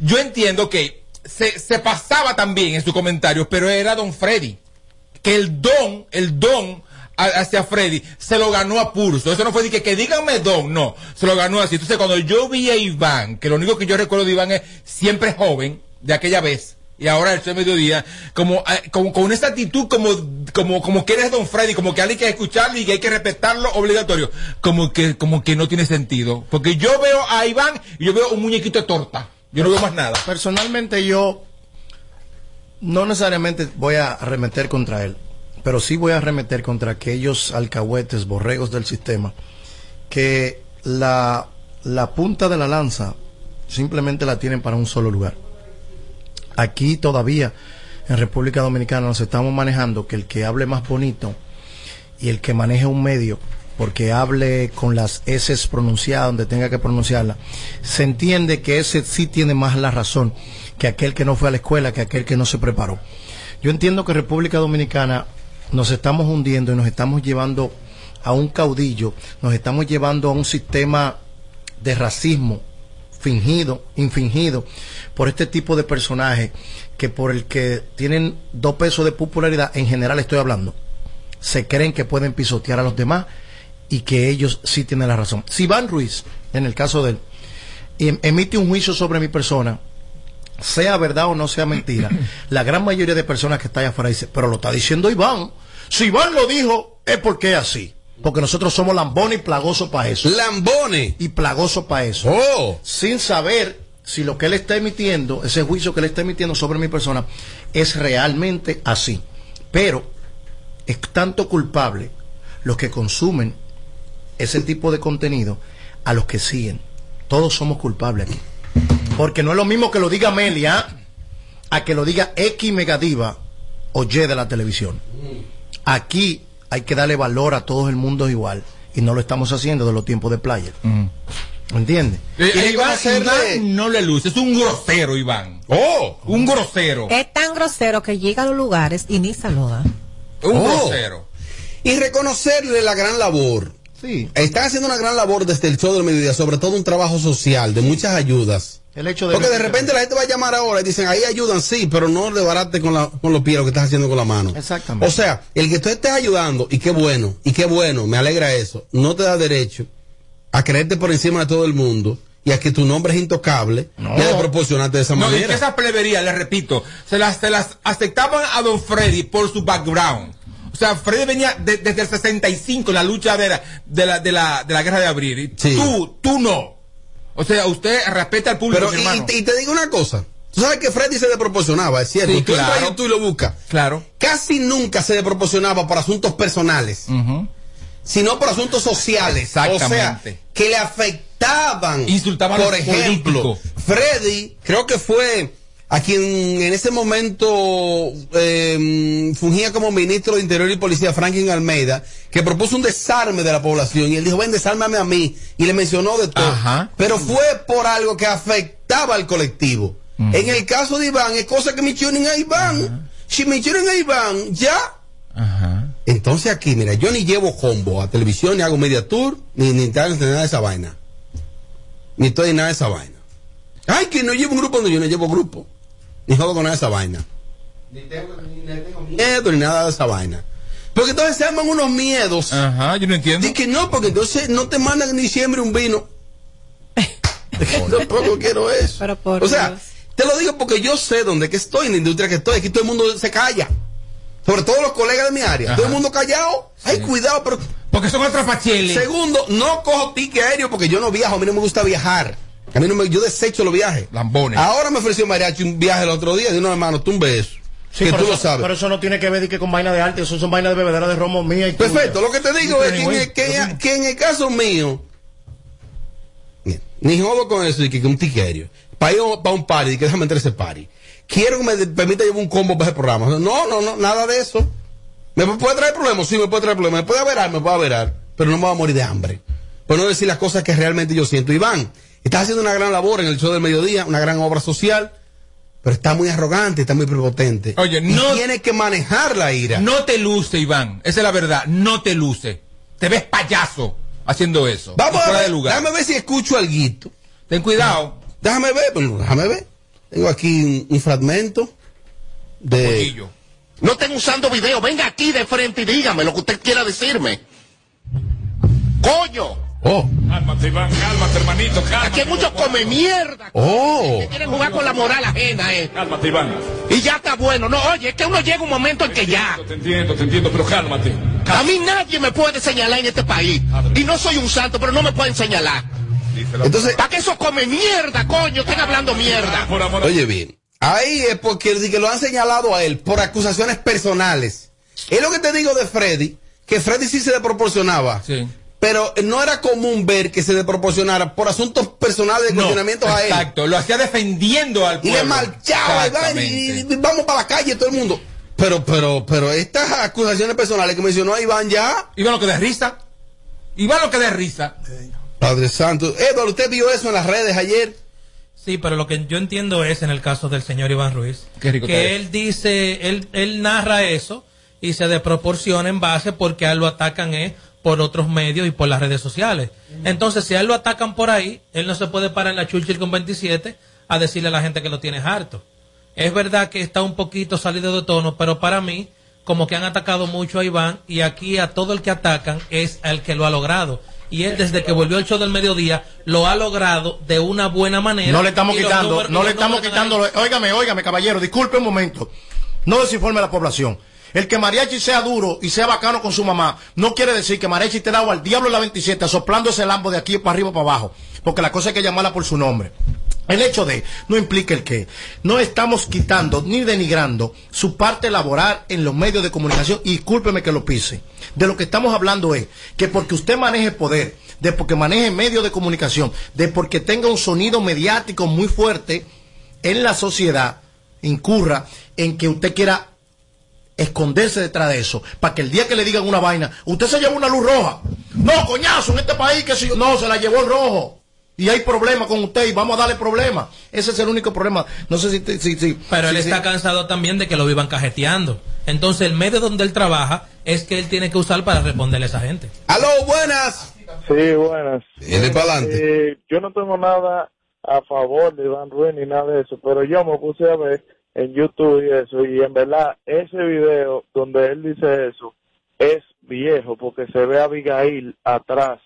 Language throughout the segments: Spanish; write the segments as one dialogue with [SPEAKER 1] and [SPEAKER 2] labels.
[SPEAKER 1] yo entiendo que se, pasaba también en sus comentarios, pero era Don Freddy. Que el don, el don hacia Freddy se lo ganó a pulso. Eso no fue de que, que díganme don, no. Se lo ganó así. Entonces, cuando yo vi a Iván, que lo único que yo recuerdo de Iván es siempre joven, de aquella vez, y ahora el mediodía, como, eh, como con esa actitud como, como, como que eres Don Freddy, como que hay que escucharlo y que hay que respetarlo obligatorio. Como que, como que no tiene sentido. Porque yo veo a Iván y yo veo un muñequito de torta. Yo no veo más nada.
[SPEAKER 2] Personalmente yo no necesariamente voy a arremeter contra él, pero sí voy a arremeter contra aquellos alcahuetes, borregos del sistema, que la, la punta de la lanza simplemente la tienen para un solo lugar. Aquí todavía en República Dominicana nos estamos manejando que el que hable más bonito y el que maneje un medio porque hable con las S pronunciadas donde tenga que pronunciarla, se entiende que ese sí tiene más la razón que aquel que no fue a la escuela, que aquel que no se preparó. Yo entiendo que República Dominicana nos estamos hundiendo y nos estamos llevando a un caudillo, nos estamos llevando a un sistema de racismo fingido, infingido, por este tipo de personajes que por el que tienen dos pesos de popularidad, en general estoy hablando, se creen que pueden pisotear a los demás y que ellos sí tienen la razón. Si Iván Ruiz, en el caso de él, em- emite un juicio sobre mi persona, sea verdad o no sea mentira, la gran mayoría de personas que están allá afuera dice, pero lo está diciendo Iván. Si Iván lo dijo, es porque es así. Porque nosotros somos lambones y plagosos para eso.
[SPEAKER 3] Lambones.
[SPEAKER 2] Y plagosos para eso.
[SPEAKER 3] Oh.
[SPEAKER 2] Sin saber si lo que él está emitiendo, ese juicio que él está emitiendo sobre mi persona, es realmente así. Pero es tanto culpable los que consumen ese tipo de contenido a los que siguen. Todos somos culpables aquí. Porque no es lo mismo que lo diga Amelia a que lo diga X Megadiva o Y de la televisión. Aquí hay que darle valor a todo el mundo igual y no lo estamos haciendo de los tiempos de playa. ¿Entiendes?
[SPEAKER 1] Eh, Iván,
[SPEAKER 3] conocerle-
[SPEAKER 1] Iván no le luce, es un grosero, Iván.
[SPEAKER 3] Oh.
[SPEAKER 1] Un grosero.
[SPEAKER 4] Es tan grosero que llega a los lugares y ni saluda.
[SPEAKER 1] Un
[SPEAKER 3] Oh.
[SPEAKER 1] grosero.
[SPEAKER 3] Y reconocerle la gran labor.
[SPEAKER 2] Sí.
[SPEAKER 3] Están haciendo una gran labor desde el show del mediodía, sobre todo un trabajo social, de muchas ayudas.
[SPEAKER 2] El hecho de
[SPEAKER 3] Porque de repente la gente va a llamar ahora y dicen, ahí ayudan, sí, pero no le barate con, la, con los pies lo que estás haciendo con la mano.
[SPEAKER 2] Exactamente.
[SPEAKER 3] O sea, el que tú estés ayudando, y qué bueno, y qué bueno, me alegra eso, no te da derecho a creerte por encima de todo el mundo y a que tu nombre es intocable
[SPEAKER 2] No.
[SPEAKER 3] y a proporcionarte de esa
[SPEAKER 1] No, y
[SPEAKER 3] manera.
[SPEAKER 1] que esa plebería, le repito, se las, se las aceptaban a don Freddy por su background. O sea, Freddy venía de- desde el 65 en la lucha de la, de la, de la, de la guerra de abril. Y
[SPEAKER 3] Sí.
[SPEAKER 1] Tú, tú no. O sea, usted respeta al público,
[SPEAKER 3] Pero, y, y te digo una cosa. Tú sabes que Freddy se desproporcionaba, es cierto.
[SPEAKER 1] Sí,
[SPEAKER 3] tú entras
[SPEAKER 1] claro.
[SPEAKER 3] a YouTube y lo buscas.
[SPEAKER 1] Claro.
[SPEAKER 3] Casi nunca se desproporcionaba por asuntos personales, sino por asuntos sociales.
[SPEAKER 1] Exactamente.
[SPEAKER 3] O sea, que le afectaban.
[SPEAKER 1] Insultaban a
[SPEAKER 3] Por ejemplo,
[SPEAKER 1] políticos.
[SPEAKER 3] Freddy, creo que fue a quien en ese momento eh, fungía como ministro de Interior y Policía, Franklin Almeida, que propuso un desarme de la población. Y él dijo, ven, desármame a mí. Y le mencionó de todo.
[SPEAKER 1] Ajá.
[SPEAKER 3] Pero fue por algo que afectaba al colectivo. En el caso de Iván, es cosa que mencionen a Iván. Si mencionan a Iván, ya.
[SPEAKER 1] Ajá.
[SPEAKER 3] Entonces aquí, mira, yo ni llevo combo a televisión, ni hago media tour, ni, ni ni nada de esa vaina. Ni estoy en nada de esa vaina. Ay, que no llevo un grupo, no, yo no llevo grupo. Ni jodo con nada de esa vaina. Ni tengo, ni, tengo miedo, ni nada de esa vaina. Porque entonces se arman unos miedos.
[SPEAKER 1] Ajá, yo no entiendo.
[SPEAKER 3] De que no, porque entonces no te mandan en diciembre un vino. Tampoco quiero eso.
[SPEAKER 4] Pero por
[SPEAKER 3] o sea,
[SPEAKER 4] Dios.
[SPEAKER 3] te lo digo porque yo sé dónde que estoy, en la industria que estoy. Aquí todo el mundo se calla. Sobre todo los colegas de mi área.
[SPEAKER 1] Ajá.
[SPEAKER 3] Todo el mundo callado. Ay, cuidado, pero.
[SPEAKER 1] Porque son atrapacheles.
[SPEAKER 3] Segundo, no cojo ticket aéreo porque yo no viajo. A mí no me gusta viajar. A mí no me, yo desecho los viajes.
[SPEAKER 1] Lambones.
[SPEAKER 3] Ahora me ofreció Mariachi un viaje el otro día. De no, hermano, tú un beso.
[SPEAKER 2] Sí,
[SPEAKER 3] que tú lo
[SPEAKER 2] eso-
[SPEAKER 3] sabes.
[SPEAKER 2] Pero eso no tiene que ver que con vaina de arte, eso son vainas de bebedera de romo mía y tuya.
[SPEAKER 3] Perfecto, lo que te digo es que, en que,
[SPEAKER 1] lo
[SPEAKER 3] que en el caso mío, ni jodo con eso, y que, que un tiquerio, para ir para un party, que déjame entrar ese party. Quiero que me permita llevar un combo para ese programa. No, no, no, nada de eso. ¿Me puede traer problemas? Sí, me puede traer problemas. ¿Me puede averar? Me puede averar. Pero no me voy a morir de hambre. Por no decir las cosas que realmente yo siento. Iván, estás haciendo una gran labor en el show del mediodía, una gran obra social, pero está muy arrogante, está muy prepotente.
[SPEAKER 1] Oye,
[SPEAKER 3] Y
[SPEAKER 1] no-
[SPEAKER 3] tiene que manejar la ira.
[SPEAKER 1] No te luce, Iván. Esa es la verdad. No te luce. Te ves payaso haciendo eso.
[SPEAKER 3] Vamos a ver,
[SPEAKER 1] de lugar.
[SPEAKER 3] déjame ver si escucho algo.
[SPEAKER 1] Ten cuidado.
[SPEAKER 3] Déjame ver, pues, déjame ver. Tengo aquí un, un fragmento de...
[SPEAKER 1] Poquillo.
[SPEAKER 5] No estén usando video. Venga aquí de frente y dígame lo que usted quiera decirme. ¡Coño!
[SPEAKER 3] Oh,
[SPEAKER 6] Cálmate, Iván, cálmate, hermanito, cálmate.
[SPEAKER 5] Aquí hay muchos come mierda.
[SPEAKER 3] oh.
[SPEAKER 5] Que quieren jugar con la moral ajena, eh.
[SPEAKER 6] Cálmate, Iván.
[SPEAKER 5] Y ya está bueno. No, oye, es que uno llega un momento en que ya.
[SPEAKER 6] Te entiendo, te entiendo, pero cálmate.
[SPEAKER 5] A mí nadie me puede señalar en este país. Y no soy un santo, pero no me pueden señalar.
[SPEAKER 3] Entonces,
[SPEAKER 5] ¿Para qué eso come mierda, coño? Estén hablando mierda.
[SPEAKER 6] Por amor a-
[SPEAKER 3] Oye bien, ahí es porque lo han señalado a él por acusaciones personales. Es lo que te digo de Freddy, que Freddy sí se le proporcionaba.
[SPEAKER 1] Sí.
[SPEAKER 3] Pero no era común ver que se le proporcionara por asuntos personales de
[SPEAKER 1] No,
[SPEAKER 3] cuestionamientos a él.
[SPEAKER 1] Exacto, lo hacía defendiendo al
[SPEAKER 3] Y
[SPEAKER 1] pueblo.
[SPEAKER 3] le marchaba y, y- y vamos para la calle todo el mundo. Pero, pero, pero estas acusaciones personales que mencionó Iván ya,
[SPEAKER 1] Iba lo que de risa. Iba lo que de risa.
[SPEAKER 3] Padre Santo. Edward, ¿usted vio eso en las redes ayer?
[SPEAKER 7] Sí, pero lo que yo entiendo es en el caso del señor Iván Ruiz,
[SPEAKER 1] Qué rico
[SPEAKER 7] que él dice, él, él narra eso y se desproporciona en base porque a él lo atacan es por otros medios y por las redes sociales. Entonces, si a él lo atacan por ahí, él no se puede parar en la Churchill con 27 a decirle a la gente que lo tiene harto. Es verdad que está un poquito salido de tono, pero para mí, como que han atacado mucho a Iván y aquí a todo el que atacan es al que lo ha logrado. Y él desde que volvió al show del mediodía lo ha logrado de una buena manera.
[SPEAKER 2] No le estamos quitando,
[SPEAKER 7] números-
[SPEAKER 2] no le estamos quitando. Óigame, óigame, caballero, disculpe un momento. No desinforme a la población. El que Mariachi sea duro y sea bacano con su mamá, no quiere decir que Mariachi te dado al diablo en la 27 soplando ese lambo de aquí para arriba para abajo. Porque la cosa hay que llamarla por su nombre. El hecho de no implica el que. No estamos quitando ni denigrando su parte laboral en los medios de comunicación. Y discúlpeme que lo pise. De lo que estamos hablando es que porque usted maneje poder, de porque maneje medios de comunicación, de porque tenga un sonido mediático muy fuerte en la sociedad, incurra en que usted quiera esconderse detrás de eso, para que el día que le digan una vaina, usted se llevó una luz roja. No, coñazo, en este país que si yo, no, se la llevó el rojo. Y hay problema con usted y vamos a darle problema. Ese es el único problema. No sé si... si, si
[SPEAKER 7] Pero él está
[SPEAKER 2] si-
[SPEAKER 7] cansado también de que lo vivan cajeteando. Entonces el medio donde él trabaja es que él tiene que usar para responderle a esa gente.
[SPEAKER 3] ¡Aló, buenas!
[SPEAKER 8] Sí, buenas.
[SPEAKER 3] Dele para adelante.
[SPEAKER 8] Eh, yo no tengo nada a favor de Iván Ruiz ni nada de eso, pero yo me puse a ver en YouTube y eso, y en verdad ese video donde él dice eso es viejo porque se ve a Abigail atrás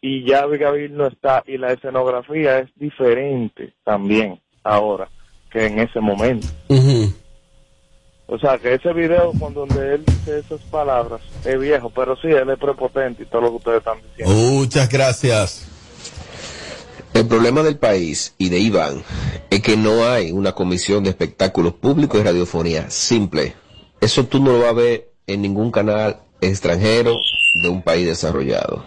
[SPEAKER 8] y ya Abigail no está y la escenografía es diferente también ahora que en ese momento. O sea, que ese video con donde él dice esas palabras es viejo, pero sí, él es prepotente y todo lo que ustedes están diciendo.
[SPEAKER 3] Muchas gracias.
[SPEAKER 9] El problema del país y de Iván es que no hay una comisión de espectáculos públicos y radiofonía simple. Eso tú no lo vas a ver en ningún canal extranjero de un país desarrollado.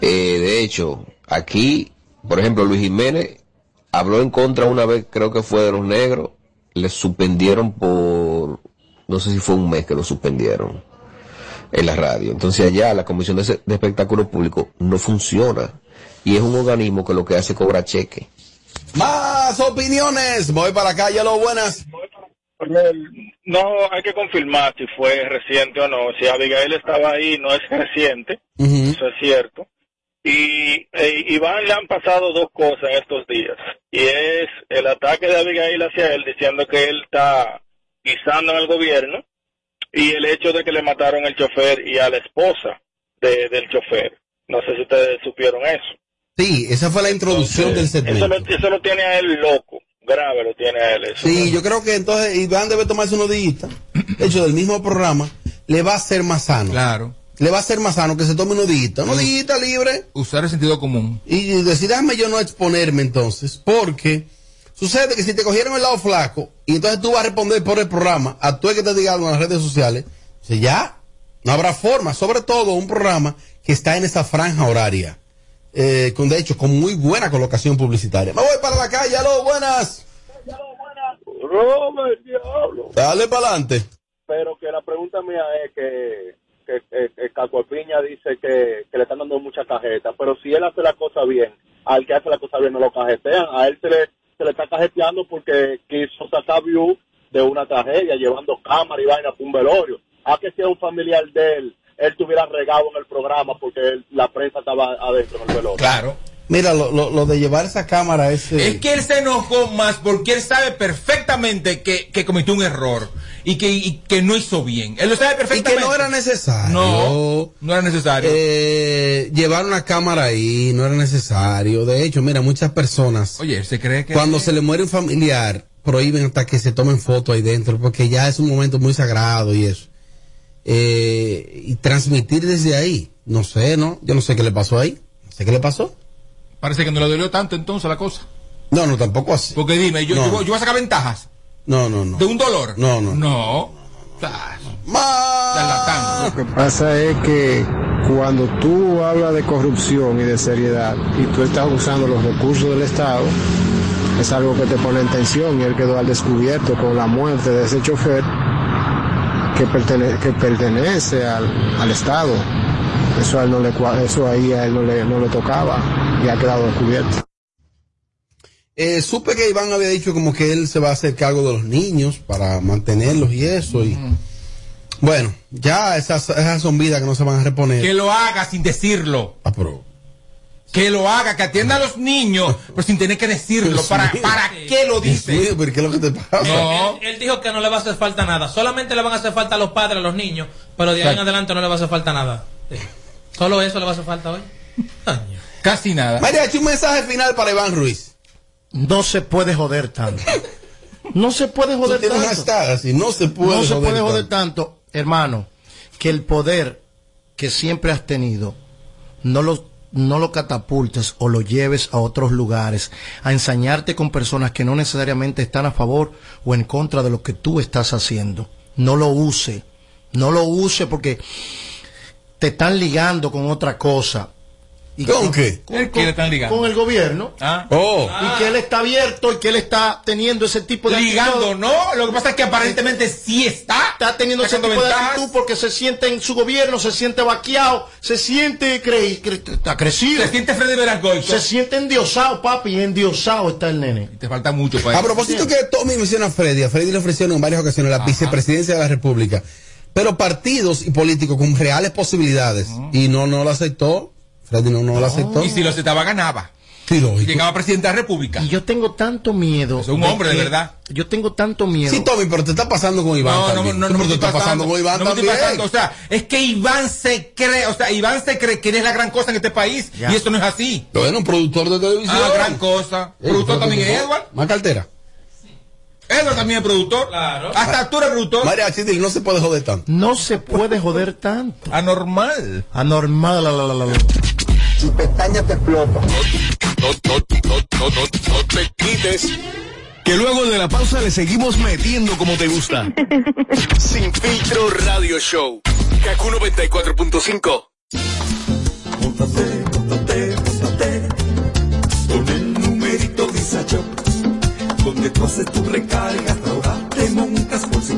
[SPEAKER 9] Eh, de hecho, aquí, por ejemplo, Luis Jiménez habló en contra una vez, creo que fue de los negros, le suspendieron por, no sé si fue un mes que lo suspendieron en la radio. Entonces allá la Comisión de, Espectáculos Públicos no funciona y es un organismo que lo que hace es cobrar cheque.
[SPEAKER 3] Más opiniones. Voy para la calle, aló, buenas.
[SPEAKER 8] No hay que confirmar si fue reciente o no. Si Abigail estaba ahí, no es reciente, eso es cierto. Y eh, Iván le han pasado dos cosas en estos días. Y es el ataque de Abigail hacia él, diciendo que él está guisando en el gobierno. Y el hecho de que le mataron el chofer y a la esposa de- del chofer. No sé si ustedes supieron eso.
[SPEAKER 3] Sí, esa fue la introducción del
[SPEAKER 8] Eso lo,
[SPEAKER 3] segmento.
[SPEAKER 8] eso lo tiene a él loco. Grave lo tiene a él. Eso.
[SPEAKER 3] Sí, yo creo que entonces Iván debe tomarse unos días. De hecho, del mismo programa, le va a ser más sano.
[SPEAKER 1] Claro.
[SPEAKER 3] Le va a ser más sano que se tome unos días. Unos días libre.
[SPEAKER 1] Usar el sentido común.
[SPEAKER 3] Y decir, déjame yo no exponerme entonces, porque sucede que si te cogieron el lado flaco y entonces tú vas a responder por el programa, a tú el que te diga algo en las redes sociales, ya no habrá forma, sobre todo un programa que está en esa franja horaria, eh, con de hecho con muy buena colocación publicitaria. Me voy para la calle, aló, buenas.
[SPEAKER 8] Robert, diablo.
[SPEAKER 3] Dale para adelante.
[SPEAKER 8] pero que la pregunta mía es que, que, que, que Caco Piña dice que, que le están dando mucha cajeta, pero si él hace la cosa bien, al que hace la cosa bien no lo cajetean, a él se le, se le está cajeteando porque quiso sacar view de una tragedia, llevando cámara y vaina para un velorio. A que sea un familiar de él, él tuviera regado en el programa porque él- la prensa estaba adentro en el velorio.
[SPEAKER 1] Claro.
[SPEAKER 3] Mira, lo, lo, lo de llevar esa cámara ese.
[SPEAKER 1] Es que él se enojó más porque él sabe perfectamente que, que cometió un error y que, y que no hizo bien. Él lo sabe
[SPEAKER 3] y
[SPEAKER 1] perfectamente.
[SPEAKER 3] que no era necesario.
[SPEAKER 1] No, no era necesario.
[SPEAKER 3] Eh, llevar una cámara ahí no era necesario. De hecho, mira, muchas personas,
[SPEAKER 1] Oye, se cree que.
[SPEAKER 3] cuando se le muere un familiar, prohíben hasta que se tomen fotos ahí dentro, porque ya es un momento muy sagrado y eso. Eh, y transmitir desde ahí, no sé, ¿no? Yo no sé qué le pasó ahí. No sé qué le pasó.
[SPEAKER 1] Parece que no le dolió tanto entonces la cosa.
[SPEAKER 3] No, no, tampoco así.
[SPEAKER 1] Porque dime, yo,
[SPEAKER 3] No.
[SPEAKER 1] yo, yo voy a sacar ventajas
[SPEAKER 3] No, no, no.
[SPEAKER 1] de un dolor.
[SPEAKER 3] No, no.
[SPEAKER 1] No. Charlatán.
[SPEAKER 10] Lo que pasa es que cuando tú hablas de corrupción y de seriedad y tú estás usando los recursos del Estado, es algo que te pone en tensión y él quedó al descubierto con la muerte de ese chofer que, pertene- que pertenece al, al Estado. Eso, a él no le, eso ahí a él no le, no le tocaba y ha quedado descubierto.
[SPEAKER 3] Eh, supe que Iván había dicho como que él se va a hacer cargo de los niños para mantenerlos y eso. Y bueno, ya esas, esas son vidas que no se van a reponer.
[SPEAKER 1] Que lo haga sin decirlo.
[SPEAKER 3] Ah, pero-
[SPEAKER 1] Que lo haga, que atienda a los niños, pero sin tener que decirlo. ¿Para. ¿para qué lo dice?
[SPEAKER 3] ¿qué es lo que te pasa?
[SPEAKER 1] No.
[SPEAKER 7] Él, él dijo que no le va a hacer falta nada. Solamente le van a hacer falta a los padres, a los niños. Pero de ahí en adelante no le va a hacer falta nada. Sí. Solo eso le va a hacer falta hoy.
[SPEAKER 1] Casi nada.
[SPEAKER 3] María, un mensaje final para Iván Ruiz.
[SPEAKER 2] No se puede joder tanto. No se puede joder tanto.
[SPEAKER 3] hashtag así, no se puede
[SPEAKER 2] no se
[SPEAKER 3] joder
[SPEAKER 2] puede joder
[SPEAKER 3] tanto.
[SPEAKER 2] tanto, hermano, que el poder que siempre has tenido no lo, no lo catapultes o lo lleves a otros lugares, a ensañarte con personas que no necesariamente están a favor o en contra de lo que tú estás haciendo. No lo use, no lo use porque te están ligando con otra cosa. Y
[SPEAKER 3] ¿Con qué?
[SPEAKER 1] ¿Con qué le están ligando?
[SPEAKER 2] Con el gobierno.
[SPEAKER 1] Ah.
[SPEAKER 3] Oh,
[SPEAKER 2] Y que él está abierto y que él está teniendo ese tipo de
[SPEAKER 1] Ligando,
[SPEAKER 2] actitud.
[SPEAKER 1] ¿no? Lo que pasa es que aparentemente sí está.
[SPEAKER 2] está teniendo ese tipo de actitud porque se siente en su gobierno, se siente vaqueado, se siente cre cre- está crecido,
[SPEAKER 1] Se siente Freddy Verasgoy.
[SPEAKER 2] se siente endiosado, papi, endiosado está el nene.
[SPEAKER 1] Te falta mucho para
[SPEAKER 3] a propósito que Tommy menciona a Freddy, a Freddy le ofrecieron en varias ocasiones la vicepresidencia de la República, pero partidos y políticos con reales posibilidades, y no, no lo aceptó. Freddy no, no lo aceptó.
[SPEAKER 1] Y si lo aceptaba, ganaba. Llegaba presidente de la República.
[SPEAKER 2] Y yo tengo tanto miedo.
[SPEAKER 1] Es un hombre, de
[SPEAKER 2] que-
[SPEAKER 1] verdad.
[SPEAKER 2] Yo tengo tanto miedo.
[SPEAKER 3] Sí, Tommy, pero te está pasando con Iván.
[SPEAKER 1] No, no,
[SPEAKER 3] también.
[SPEAKER 1] no, no,
[SPEAKER 3] Pero
[SPEAKER 1] me
[SPEAKER 3] te está pasando con Iván
[SPEAKER 1] no me estoy
[SPEAKER 3] también.
[SPEAKER 1] pasando. O sea, es que Iván se cree, o sea, Iván se cree que él es la gran cosa en este país.
[SPEAKER 2] Ya.
[SPEAKER 1] Y esto no es así.
[SPEAKER 3] Bueno, un productor de televisión.
[SPEAKER 1] Ah, gran cosa.
[SPEAKER 3] Eh,
[SPEAKER 1] Productor también es. Edward.
[SPEAKER 3] Más cartera.
[SPEAKER 1] Edward también es productor.
[SPEAKER 7] Claro.
[SPEAKER 1] Hasta tú eres productor.
[SPEAKER 3] María Chidil, no se puede joder tanto.
[SPEAKER 2] No se puede joder tanto.
[SPEAKER 1] Anormal.
[SPEAKER 2] Anormal. la, la, la, la, la.
[SPEAKER 5] Tu pestaña te explota.
[SPEAKER 6] No, no, no, no, no, no te quites. Que luego de la pausa le seguimos metiendo como te gusta. Sin filtro radio show. Kaku 94.5.
[SPEAKER 11] Móntate, móntate, móntate Con el numerito Visa Shop Donde tú haces tu recarga Ahora te montas por 50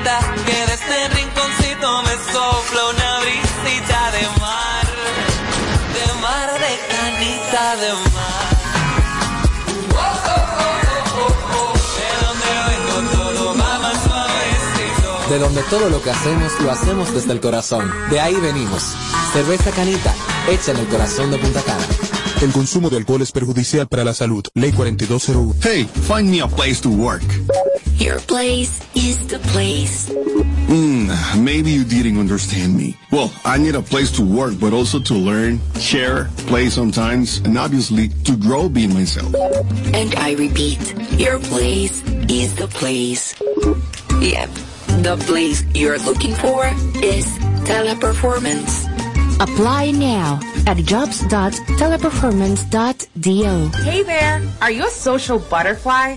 [SPEAKER 12] Que de este rinconcito me sopla una brisita de mar. De mar, de canita, de mar. De donde todo
[SPEAKER 13] lo que hacemos lo hacemos desde el corazón. De ahí venimos. Cerveza Canita, hecha en el corazón de Punta Cana.
[SPEAKER 14] El consumo de alcohol es perjudicial para la salud. Ley 4201.
[SPEAKER 6] Hey, find me a place to work.
[SPEAKER 14] Your place is the place.
[SPEAKER 15] Hmm, maybe you didn't understand me. Well, I need a place to work, but also to learn, share, play sometimes, and obviously to grow being myself.
[SPEAKER 14] And I repeat, your place is the place. Yep, the place you're looking for is teleperformance.
[SPEAKER 16] Apply now at jobs.teleperformance.do.
[SPEAKER 17] Hey there! Are you a social butterfly?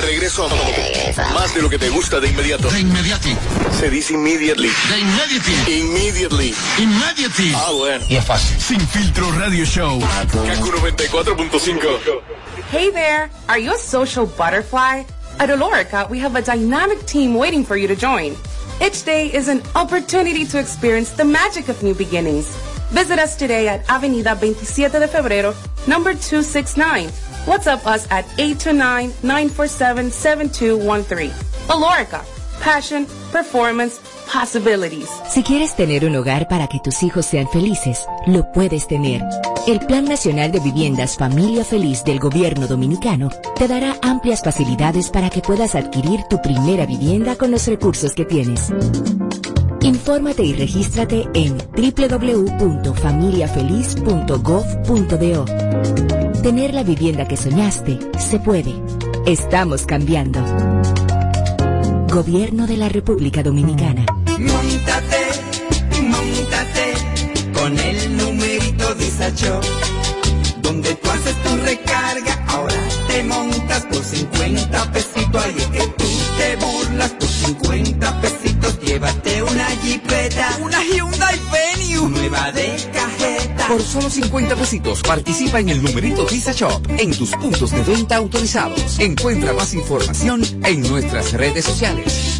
[SPEAKER 6] De regreso a más de lo que te gusta de inmediato. De
[SPEAKER 5] inmediati.
[SPEAKER 6] Se dice immediately.
[SPEAKER 5] De immediately.
[SPEAKER 6] Immediately.
[SPEAKER 5] Immediately.
[SPEAKER 6] Ah, bueno.
[SPEAKER 5] Y es fácil.
[SPEAKER 6] Sin filtro radio show. Kaku 94.5.
[SPEAKER 17] Hey there! Are you a social butterfly? At Olorica, we have a dynamic team waiting for you to join. Each day is an opportunity to experience the magic of new beginnings. Visit us today at Avenida 27 de Febrero, number 269. WhatsApp us at 829-947-7213. Olorica, passion, performance, possibilities.
[SPEAKER 16] Si quieres tener un hogar para que tus hijos sean felices, lo puedes tener. El Plan Nacional de Viviendas Familia Feliz del Gobierno Dominicano te dará amplias facilidades para que puedas adquirir tu primera vivienda con los recursos que tienes. Infórmate y regístrate en www.familiafeliz.gov.do. Tener la vivienda que soñaste se puede. Estamos cambiando. Gobierno de la República Dominicana.
[SPEAKER 11] Montate, montate con el numerito Disacho. Donde tú haces tu recarga, ahora te montas por 50 pesitos. Ahí que tú te burlas por 50 pesitos. Llévate una jipeta, una Hyundai Venue, nueva de.
[SPEAKER 18] Por solo 50 pesitos participa en el numerito Visa Shop en tus puntos de venta autorizados. Encuentra más información en nuestras redes sociales.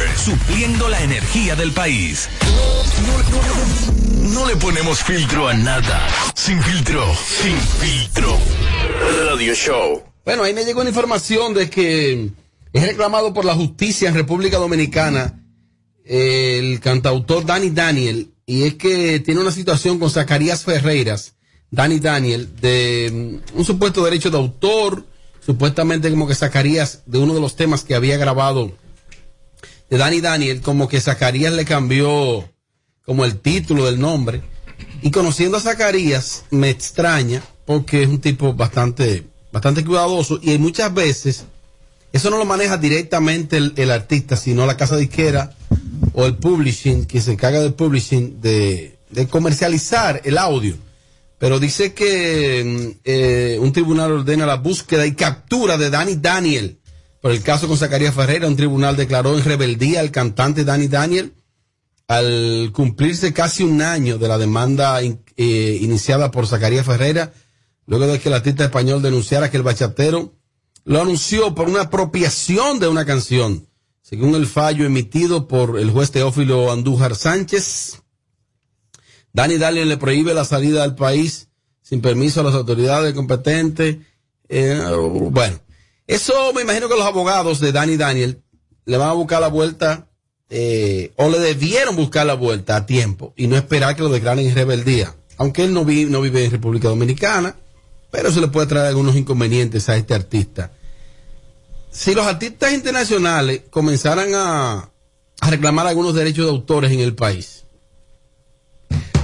[SPEAKER 19] supliendo la energía del país. No, le ponemos filtro a nada. Sin filtro, sin filtro. Radio Show.
[SPEAKER 3] Bueno, ahí me llegó una información de que es reclamado por la justicia en República Dominicana el cantautor Danny Daniel y es que tiene una situación con Zacarías Ferreiras, Danny Daniel, de mm, un supuesto derecho de autor, supuestamente como que Zacarías de uno de los temas que había grabado de Danny Daniel, como que Zacarías le cambió como el título del nombre. Y conociendo a Zacarías, me extraña porque es un tipo bastante, bastante cuidadoso y muchas veces eso no lo maneja directamente el, artista, sino la casa disquera o el publishing, que se encarga del publishing, de, comercializar el audio. Pero dice que eh, un tribunal ordena la búsqueda y captura de Danny Daniel por el caso con Zacarías Ferreira, un tribunal declaró en rebeldía al cantante Danny Daniel al cumplirse casi un año de la demanda eh, iniciada por Zacarías Ferreira, luego de que el artista español denunciara que el bachatero lo anunció por una apropiación de una canción, según el fallo emitido por el juez Teófilo Andújar Sánchez. Danny Daniel le prohíbe la salida del país sin permiso a las autoridades competentes. Eh, bueno, eso me imagino que los abogados de Danny Daniel le van a buscar la vuelta eh, o le debieron buscar la vuelta a tiempo y no esperar que lo declaren en rebeldía. aunque él no, vi- no vive en República Dominicana, pero se le puede traer algunos inconvenientes a este artista. Si los artistas internacionales comenzaran a, a reclamar algunos derechos de autores en el país,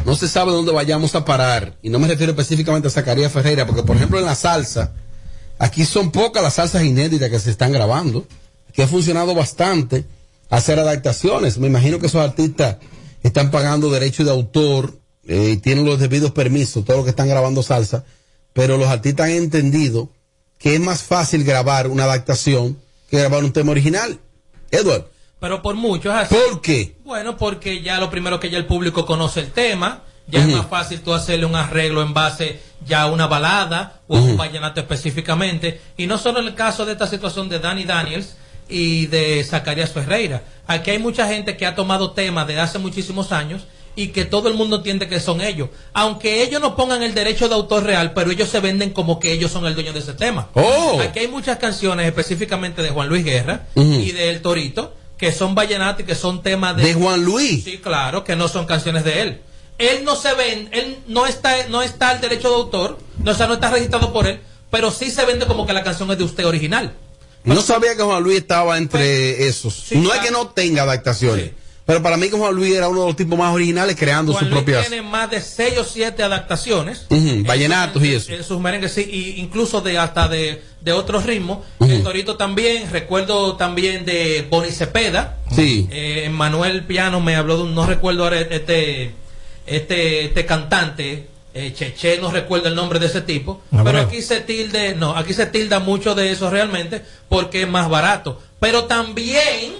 [SPEAKER 3] no se sabe dónde vayamos a parar. Y no me refiero específicamente a Zacarías Ferreira, porque por ejemplo en la salsa, aquí son pocas las salsas inéditas que se están grabando, que ha funcionado bastante hacer adaptaciones. Me imagino que esos artistas están pagando derechos de autor, eh, y tienen los debidos permisos, todos los que están grabando salsa, pero los artistas han entendido que es más fácil grabar una adaptación que grabar un tema original. Edward,
[SPEAKER 7] Pero por mucho es así.
[SPEAKER 3] ¿por qué?
[SPEAKER 7] Bueno, porque ya lo primero que ya el público conoce el tema, ya es más fácil tú hacerle un arreglo en base ya a una balada o a un vallenato específicamente. Y no solo en el caso de esta situación de Danny Daniels y de Zacarías Ferreira. Aquí hay mucha gente que ha tomado temas de hace muchísimos años y que todo el mundo entiende que son ellos. Aunque ellos no pongan el derecho de autor real, pero ellos se venden como que ellos son el dueño de ese tema.
[SPEAKER 3] Oh.
[SPEAKER 7] Aquí hay muchas canciones específicamente de Juan Luis Guerra y de El Torito que son vallenatos y que son temas de...
[SPEAKER 3] De Juan Luis.
[SPEAKER 7] Sí, claro, que no son canciones de él. Él no se vende, él no está, no está el derecho de autor, no, o sea, no está registrado por él, pero sí se vende como que la canción es de usted original.
[SPEAKER 3] No sabía que Juan Luis estaba entre esos. no es que no tenga adaptaciones, pero para mí que Juan Luis era uno de los tipos más originales creando
[SPEAKER 7] Juan
[SPEAKER 3] sus
[SPEAKER 7] Luis
[SPEAKER 3] propias
[SPEAKER 7] tiene más de 6 o 7 adaptaciones.
[SPEAKER 3] Ujú, vallenatos y eso.
[SPEAKER 7] En sus merengues, sí, y incluso de hasta de, de otros ritmos. El Torito también, recuerdo también de Boni Cepeda.
[SPEAKER 3] Sí.
[SPEAKER 7] Eh, Manuel Piano me habló de un, no recuerdo ahora este, este, este cantante, eh, Cheche, no recuerdo el nombre de ese tipo,
[SPEAKER 2] Abreu.
[SPEAKER 7] pero aquí se tilde, no, aquí se tilda mucho de eso realmente porque es más barato. Pero también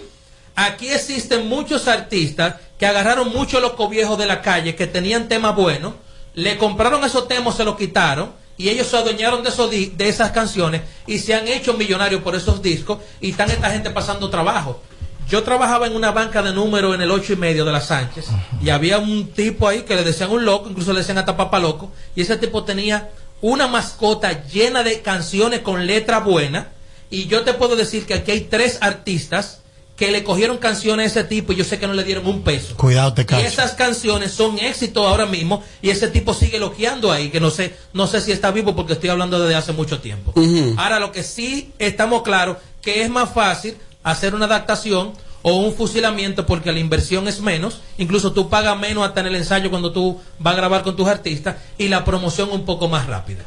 [SPEAKER 7] aquí existen muchos artistas que agarraron mucho los viejos de la calle que tenían temas buenos, le compraron esos temas, se los quitaron y ellos se adueñaron de, esos di- de esas canciones y se han hecho millonarios por esos discos y están esta gente pasando trabajo. Yo trabajaba en una banca de números en el ocho y medio de la Sánchez y había un tipo ahí que le decían un loco, incluso le decían hasta papá loco, y ese tipo tenía una mascota llena de canciones con letra buena y yo te puedo decir que aquí hay tres artistas que le cogieron canciones a ese tipo y yo sé que no le dieron un peso.
[SPEAKER 2] Cuidado, te
[SPEAKER 7] Y
[SPEAKER 2] cacho.
[SPEAKER 7] esas canciones son éxito ahora mismo y ese tipo sigue loqueando ahí, que no sé, no sé si está vivo porque estoy hablando desde hace mucho tiempo. Ahora lo que sí estamos claros que es más fácil hacer una adaptación o un fusilamiento porque la inversión es menos, incluso tú pagas menos hasta en el ensayo cuando tú vas a grabar con tus artistas y la promoción un poco más rápida.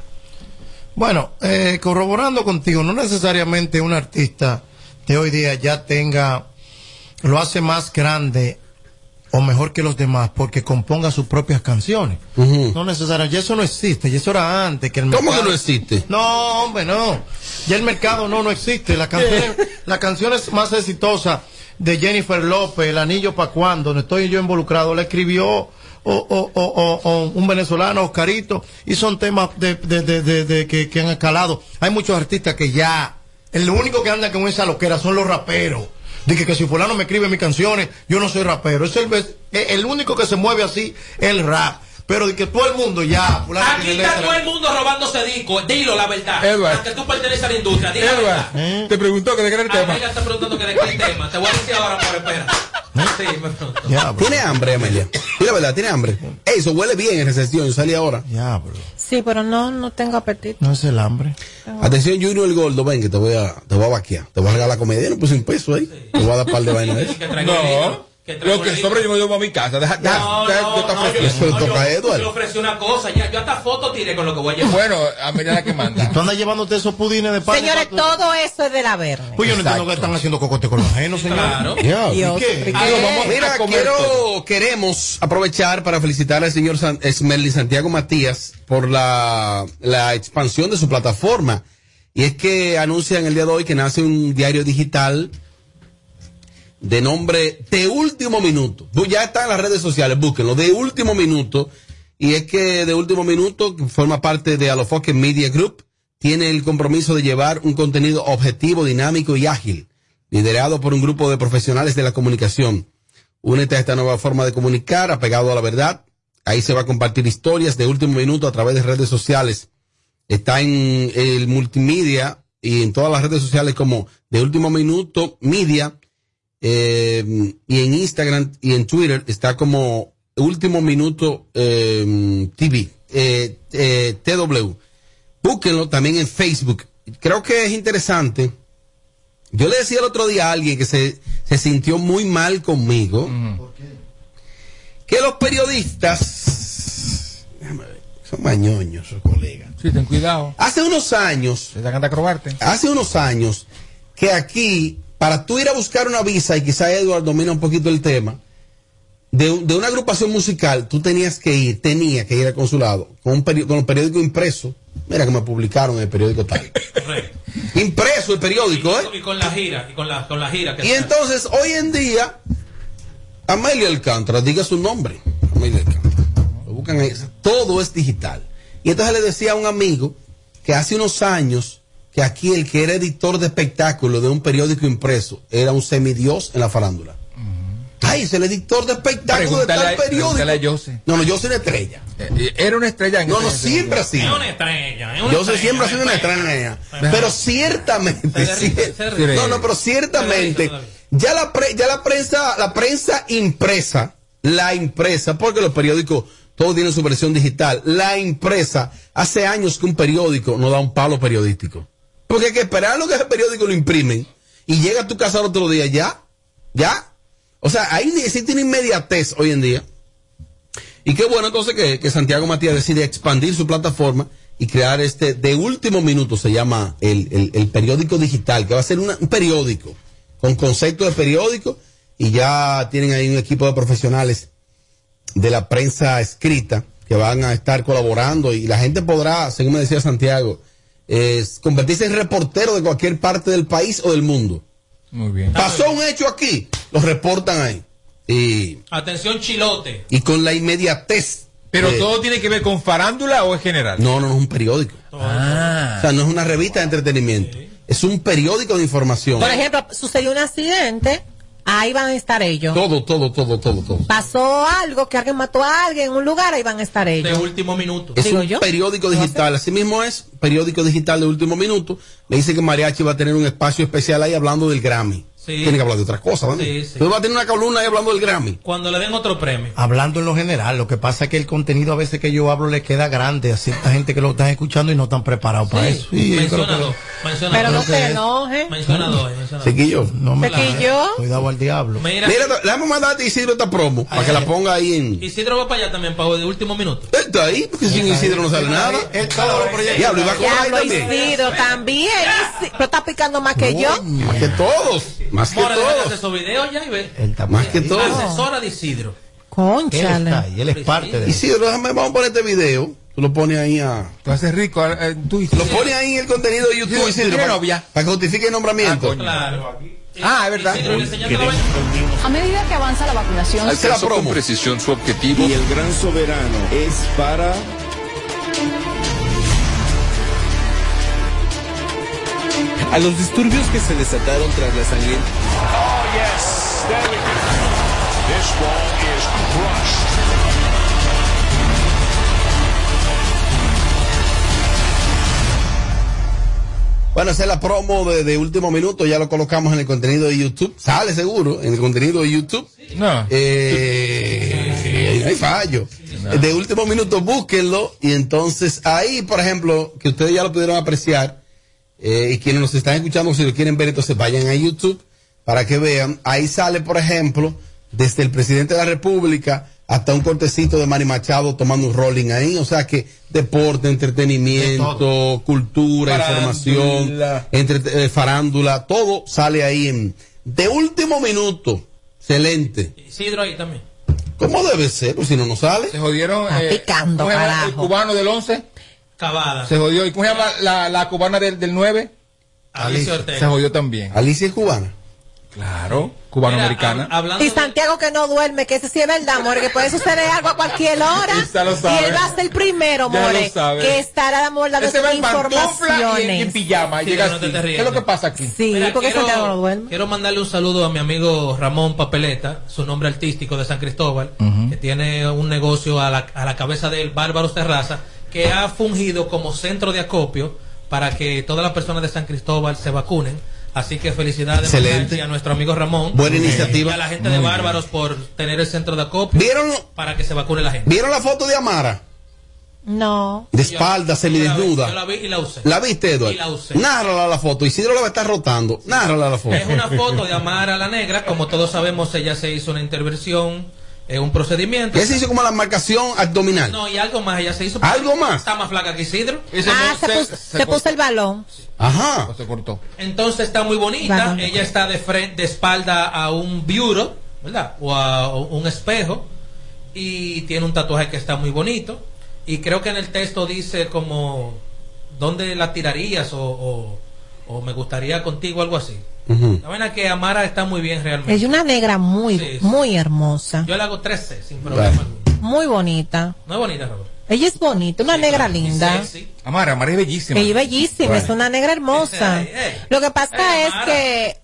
[SPEAKER 2] Bueno, eh, corroborando contigo, no necesariamente un artista de hoy día ya tenga, lo hace más grande o mejor que los demás porque componga sus propias canciones. No necesariamente, eso no existe, y eso era antes que el
[SPEAKER 3] ¿Cómo
[SPEAKER 2] mercado-
[SPEAKER 3] que no existe?
[SPEAKER 2] No, hombre, no. Ya el mercado no, no existe. La canción, la canción es más exitosa de Jennifer López, El Anillo pa' cuando, donde estoy yo involucrado, la escribió o, o- o- o- o un venezolano, Oscarito, y son temas de, de- de- de- de que, que han escalado. Hay muchos artistas que ya, el único que anda con esa loquera son los raperos. Dije que si fulano me escribe mis canciones, yo no soy rapero. Es el, el único que se mueve así, el rap. Pero de que todo el mundo ya,
[SPEAKER 7] Aquí está todo el mundo robándose discos, dilo la verdad.
[SPEAKER 1] Edward.
[SPEAKER 7] Aunque tú perteneces a la industria, dilo la.
[SPEAKER 1] Edward, te preguntó que de qué era el tema.
[SPEAKER 7] Amelia está preguntando que de qué tema. Te voy a decir ahora por espera. Sí, me preguntó.
[SPEAKER 3] ¿Tiene hambre, Amelia? Y la verdad, tiene hambre. Ey, eso huele bien en recesión, yo salí ahora.
[SPEAKER 2] Ya, bro.
[SPEAKER 4] Sí, pero no, no tengo apetito.
[SPEAKER 2] No es el hambre.
[SPEAKER 3] Atención, Junior el Gordo, ven que te voy a, te voy a vaquear. Te voy a regalar comedia, no puse un peso ahí. Te voy a dar par de vainas.
[SPEAKER 1] No, lo que sobre yo me llevo a mi casa. Deja, deja-
[SPEAKER 7] No,
[SPEAKER 1] deja-
[SPEAKER 7] no,
[SPEAKER 1] yo te
[SPEAKER 7] no, yo-
[SPEAKER 3] Eso le toca a.
[SPEAKER 7] Yo ofrecí una cosa, ya, yo hasta foto tiré con lo que voy a llevar.
[SPEAKER 1] Bueno, a medida la que manda.
[SPEAKER 2] Tú andas llevándote esos pudines de pan.
[SPEAKER 4] Señores, todo eso es de la verne.
[SPEAKER 2] Pues yo no entiendo que están haciendo cocote con los ajenos, señor.
[SPEAKER 7] Claro.
[SPEAKER 4] Dios,
[SPEAKER 2] ¿Y
[SPEAKER 3] Ah,
[SPEAKER 4] qué?
[SPEAKER 3] vamos- Mira, quiero, queremos aprovechar para felicitar al señor San, Esmerly Santiago Matías por la, la expansión de su plataforma. Y es que anuncian el día de hoy que nace un diario digital de nombre De Último Minuto. Ya está en las redes sociales, búsquenlo, De Último Minuto. Y es que De Último Minuto, forma parte de Alofoque Media Group, tiene el compromiso de llevar un contenido objetivo, dinámico y ágil, liderado por un grupo de profesionales de la comunicación. Únete a esta nueva forma de comunicar, apegado a la verdad. Ahí se va a compartir historias de último minuto a través de redes sociales. Está en el multimedia y en todas las redes sociales como de último minuto media. Eh, y en Instagram y en Twitter está como Último Minuto eh, TV, eh, eh, TW. Búsquenlo también en Facebook. Creo que es interesante. Yo le decía el otro día a alguien que se, se sintió muy mal conmigo. Que los periodistas déjame ver, son mañoños, colegas.
[SPEAKER 1] Sí, ten cuidado.
[SPEAKER 3] Hace unos años,
[SPEAKER 1] Te acrobarte.
[SPEAKER 3] hace unos años, que aquí, para tú ir a buscar una visa, y quizá Edward domina un poquito el tema, de, un- de una agrupación musical, tú tenías que ir, tenía que ir al consulado con un peri- con el periódico impreso. Mira que me publicaron en el periódico tal. impreso el periódico, ¿eh?
[SPEAKER 7] Y con la gira, y con la, con la gira que
[SPEAKER 3] Y entonces, hoy en día, Amelia Alcántara, diga su nombre. Amelia Alcántara. Lo buscan ahí. Todo es digital. Y entonces le decía a un amigo que hace unos años que aquí el que era editor de espectáculo de un periódico impreso era un semidios en la farándula. Ay, es el editor de espectáculo de tal
[SPEAKER 1] a- a
[SPEAKER 3] periódico.
[SPEAKER 1] Jose.
[SPEAKER 3] No, no, yo soy una estrella.
[SPEAKER 1] Eh, Era una estrella en
[SPEAKER 3] No, no, siempre sido.
[SPEAKER 7] Es una estrella, es una
[SPEAKER 3] Yo soy
[SPEAKER 7] estrella,
[SPEAKER 3] siempre ha sido una
[SPEAKER 7] estrella.
[SPEAKER 3] Pero ciertamente,
[SPEAKER 7] Se se
[SPEAKER 3] no, no, pero ciertamente, ya la, pre- ya la prensa, la prensa impresa, la impresa, porque los periódicos todos tienen su versión digital, la impresa, hace años que un periódico no da un palo periodístico. Porque hay que esperar lo que ese periódico lo imprimen y llega a tu casa el otro día, ya, ya. O sea, ahí existe una inmediatez hoy en día. Y qué bueno entonces que, Santiago Matías decide expandir su plataforma y crear este, de último minuto se llama el, el- el periódico digital, que va a ser una- un periódico con concepto de periódico y ya tienen ahí un equipo de profesionales de la prensa escrita que van a estar colaborando y la gente podrá, según me decía Santiago, es convertirse en reportero de cualquier parte del país o del mundo.
[SPEAKER 1] Muy bien.
[SPEAKER 3] Pasó un hecho aquí, lo reportan ahí. Y,
[SPEAKER 7] Atención, chilote.
[SPEAKER 3] y con la inmediatez.
[SPEAKER 1] Pero todo tiene que ver con farándula o es general.
[SPEAKER 3] No, no, no es un periódico.
[SPEAKER 1] Ah.
[SPEAKER 3] O sea, no es una revista de entretenimiento. Es un periódico de información.
[SPEAKER 4] Por ejemplo, sucedió un accidente, ahí van a estar ellos.
[SPEAKER 3] Todo, todo, todo, todo, todo.
[SPEAKER 4] Pasó algo, que alguien mató a alguien en un lugar, ahí van a estar
[SPEAKER 7] De
[SPEAKER 4] ellos.
[SPEAKER 7] último minuto.
[SPEAKER 3] Es
[SPEAKER 4] Digo
[SPEAKER 3] un
[SPEAKER 4] yo.
[SPEAKER 3] periódico digital, así mismo es, periódico digital de último minuto. Me dice que Mariachi va a tener un espacio especial ahí hablando del Grammy.
[SPEAKER 7] Sí.
[SPEAKER 3] Tiene que hablar de otras cosas, ¿no?
[SPEAKER 7] Sí, sí.
[SPEAKER 3] Entonces va a tener una columna ahí hablando del Grammy.
[SPEAKER 7] Cuando le den otro premio.
[SPEAKER 2] Hablando en lo general, lo que pasa es que el contenido a veces que yo hablo le queda grande a cierta gente que lo están escuchando y no están preparados para eso.
[SPEAKER 7] Menciona dos. Menciona
[SPEAKER 4] Pero no
[SPEAKER 7] dos.
[SPEAKER 4] te enojes.
[SPEAKER 7] Menciona dos.
[SPEAKER 3] Chiquillo.
[SPEAKER 2] No me
[SPEAKER 4] Chiquillo.
[SPEAKER 2] Estoy dado al diablo.
[SPEAKER 7] Mira,
[SPEAKER 3] Mira, déjame mandarte Isidro esta promo para que la ponga ahí en.
[SPEAKER 7] Isidro va para allá también, para de último minuto.
[SPEAKER 3] Está ahí, porque sin Isidro no sale nada.
[SPEAKER 2] Él.
[SPEAKER 3] Diablo, y va a cobrar ahí
[SPEAKER 4] Diablo,
[SPEAKER 3] también.
[SPEAKER 4] Isidro, también. Isi- Pero está picando más que yo.
[SPEAKER 3] Más que todos. Más que todos.
[SPEAKER 7] hacer esos videos ya y ve.
[SPEAKER 2] Él
[SPEAKER 3] Más que todos.
[SPEAKER 7] Asesora de Isidro.
[SPEAKER 2] Él está
[SPEAKER 4] Conchale.
[SPEAKER 2] ahí, él es parte de eso.
[SPEAKER 3] Isidro, déjame, vamos a poner este video. Tú lo pones ahí a.
[SPEAKER 1] Tú haces rico. eh, tú
[SPEAKER 3] Lo pones ahí en el contenido de YouTube,
[SPEAKER 1] Sí,
[SPEAKER 3] Isidro, para,
[SPEAKER 1] novia.
[SPEAKER 3] para que justifique el nombramiento.
[SPEAKER 7] Claro.
[SPEAKER 1] Ah, es verdad.
[SPEAKER 20] A medida que avanza la vacunación,
[SPEAKER 6] Alcanzó con
[SPEAKER 3] promo.
[SPEAKER 6] precisión su objetivo.
[SPEAKER 11] Y el gran soberano es para
[SPEAKER 13] A los disturbios que se desataron tras la sangrienta
[SPEAKER 3] Bueno, esa es la promo de, de último minuto. Ya lo colocamos en el contenido de YouTube. Sale seguro en el contenido de YouTube.
[SPEAKER 1] No.
[SPEAKER 3] Eh, hay fallo. De último minuto, búsquenlo. Y entonces ahí, por ejemplo, que ustedes ya lo pudieron apreciar. Eh, y quienes nos están escuchando, si lo quieren ver, entonces vayan a YouTube para que vean. Ahí sale, por ejemplo, desde el presidente de la República hasta un cortecito de Manny Machado tomando un rolling ahí. O sea que deporte, entretenimiento, cultura, información,
[SPEAKER 1] Farándula.
[SPEAKER 3] entre, eh, farándula, todo sale ahí en de último minuto. Excelente.
[SPEAKER 7] Isidro ahí también.
[SPEAKER 3] ¿Cómo debe ser? Pues si no nos sale.
[SPEAKER 1] Se jodieron.
[SPEAKER 4] Está
[SPEAKER 1] eh,
[SPEAKER 4] picando,
[SPEAKER 1] ¿cómo se llama El cubano del 11
[SPEAKER 7] Cavada.
[SPEAKER 1] se jodió. ¿Y cómo se llama la, la cubana del, del 9?
[SPEAKER 7] Alicia
[SPEAKER 1] Se
[SPEAKER 7] Ortega.
[SPEAKER 1] jodió también.
[SPEAKER 3] Alicia es cubana.
[SPEAKER 1] Claro. Cubano-americana.
[SPEAKER 7] Hab- hablando
[SPEAKER 4] Y
[SPEAKER 7] de-
[SPEAKER 4] Santiago que no duerme, que ese sí es verdad, more, que puede suceder algo a cualquier hora.
[SPEAKER 1] Lo sabe.
[SPEAKER 4] Y él va a ser el primero, more, que estará dando
[SPEAKER 1] Ese va en pantufla y en,
[SPEAKER 4] informaciones.
[SPEAKER 1] en pijama.
[SPEAKER 7] Sí,
[SPEAKER 1] llega
[SPEAKER 7] no te
[SPEAKER 1] ¿Qué es lo que pasa aquí?
[SPEAKER 4] Sí,
[SPEAKER 7] Mira,
[SPEAKER 4] porque
[SPEAKER 7] quiero,
[SPEAKER 4] Santiago no duerme.
[SPEAKER 7] quiero mandarle un saludo a mi amigo Ramón Papeleta, su nombre artístico de San Cristóbal, que tiene un negocio a la, a la cabeza del Bárbaro Terraza, que ha fungido como centro de acopio para que todas las personas de San Cristóbal se vacunen. Así que felicidades a nuestro amigo Ramón.
[SPEAKER 3] Buena iniciativa.
[SPEAKER 7] Y a la gente de Bárbaros por tener el centro de acopio.
[SPEAKER 3] ¿Vieron?
[SPEAKER 7] Para que se vacune la gente.
[SPEAKER 3] ¿Vieron la foto de Amara?
[SPEAKER 4] No.
[SPEAKER 3] De espalda, semidesnuda.
[SPEAKER 7] Yo la vi y la usé.
[SPEAKER 3] ¿La viste, Eduardo?
[SPEAKER 7] Y la usé.
[SPEAKER 3] Nárrala la foto. Isidro la va a estar rotando. Nárrala la foto.
[SPEAKER 7] Es una foto de Amara la Negra. Como todos sabemos, ella se hizo una intervención, eh, un procedimiento.
[SPEAKER 3] Ella se hizo como la marcación abdominal.
[SPEAKER 7] No, y algo más. Ella se hizo.
[SPEAKER 3] ¿Algo más?
[SPEAKER 7] Está más flaca que Isidro.
[SPEAKER 4] Ah, se, puso, se puso el balón.
[SPEAKER 3] Ajá.
[SPEAKER 1] Se cortó.
[SPEAKER 7] Entonces está muy bonita. Ella está de frente, de espalda a un bureau, ¿verdad? O a un espejo. Y tiene un tatuaje que está muy bonito. Y creo que en el texto dice como dónde la tirarías o, o- o me gustaría contigo, algo así. La verdad que Amara está muy bien realmente.
[SPEAKER 4] Es una negra muy,
[SPEAKER 7] Sí, sí.
[SPEAKER 4] muy hermosa.
[SPEAKER 7] Yo le hago 13 sin problema.
[SPEAKER 4] Muy bonita.
[SPEAKER 7] No es bonita, Robert.
[SPEAKER 4] Ella es bonita, una negra linda.
[SPEAKER 1] Amara, Amara es bellísima.
[SPEAKER 4] Ella es bellísima, es una negra hermosa. Lo que pasa es que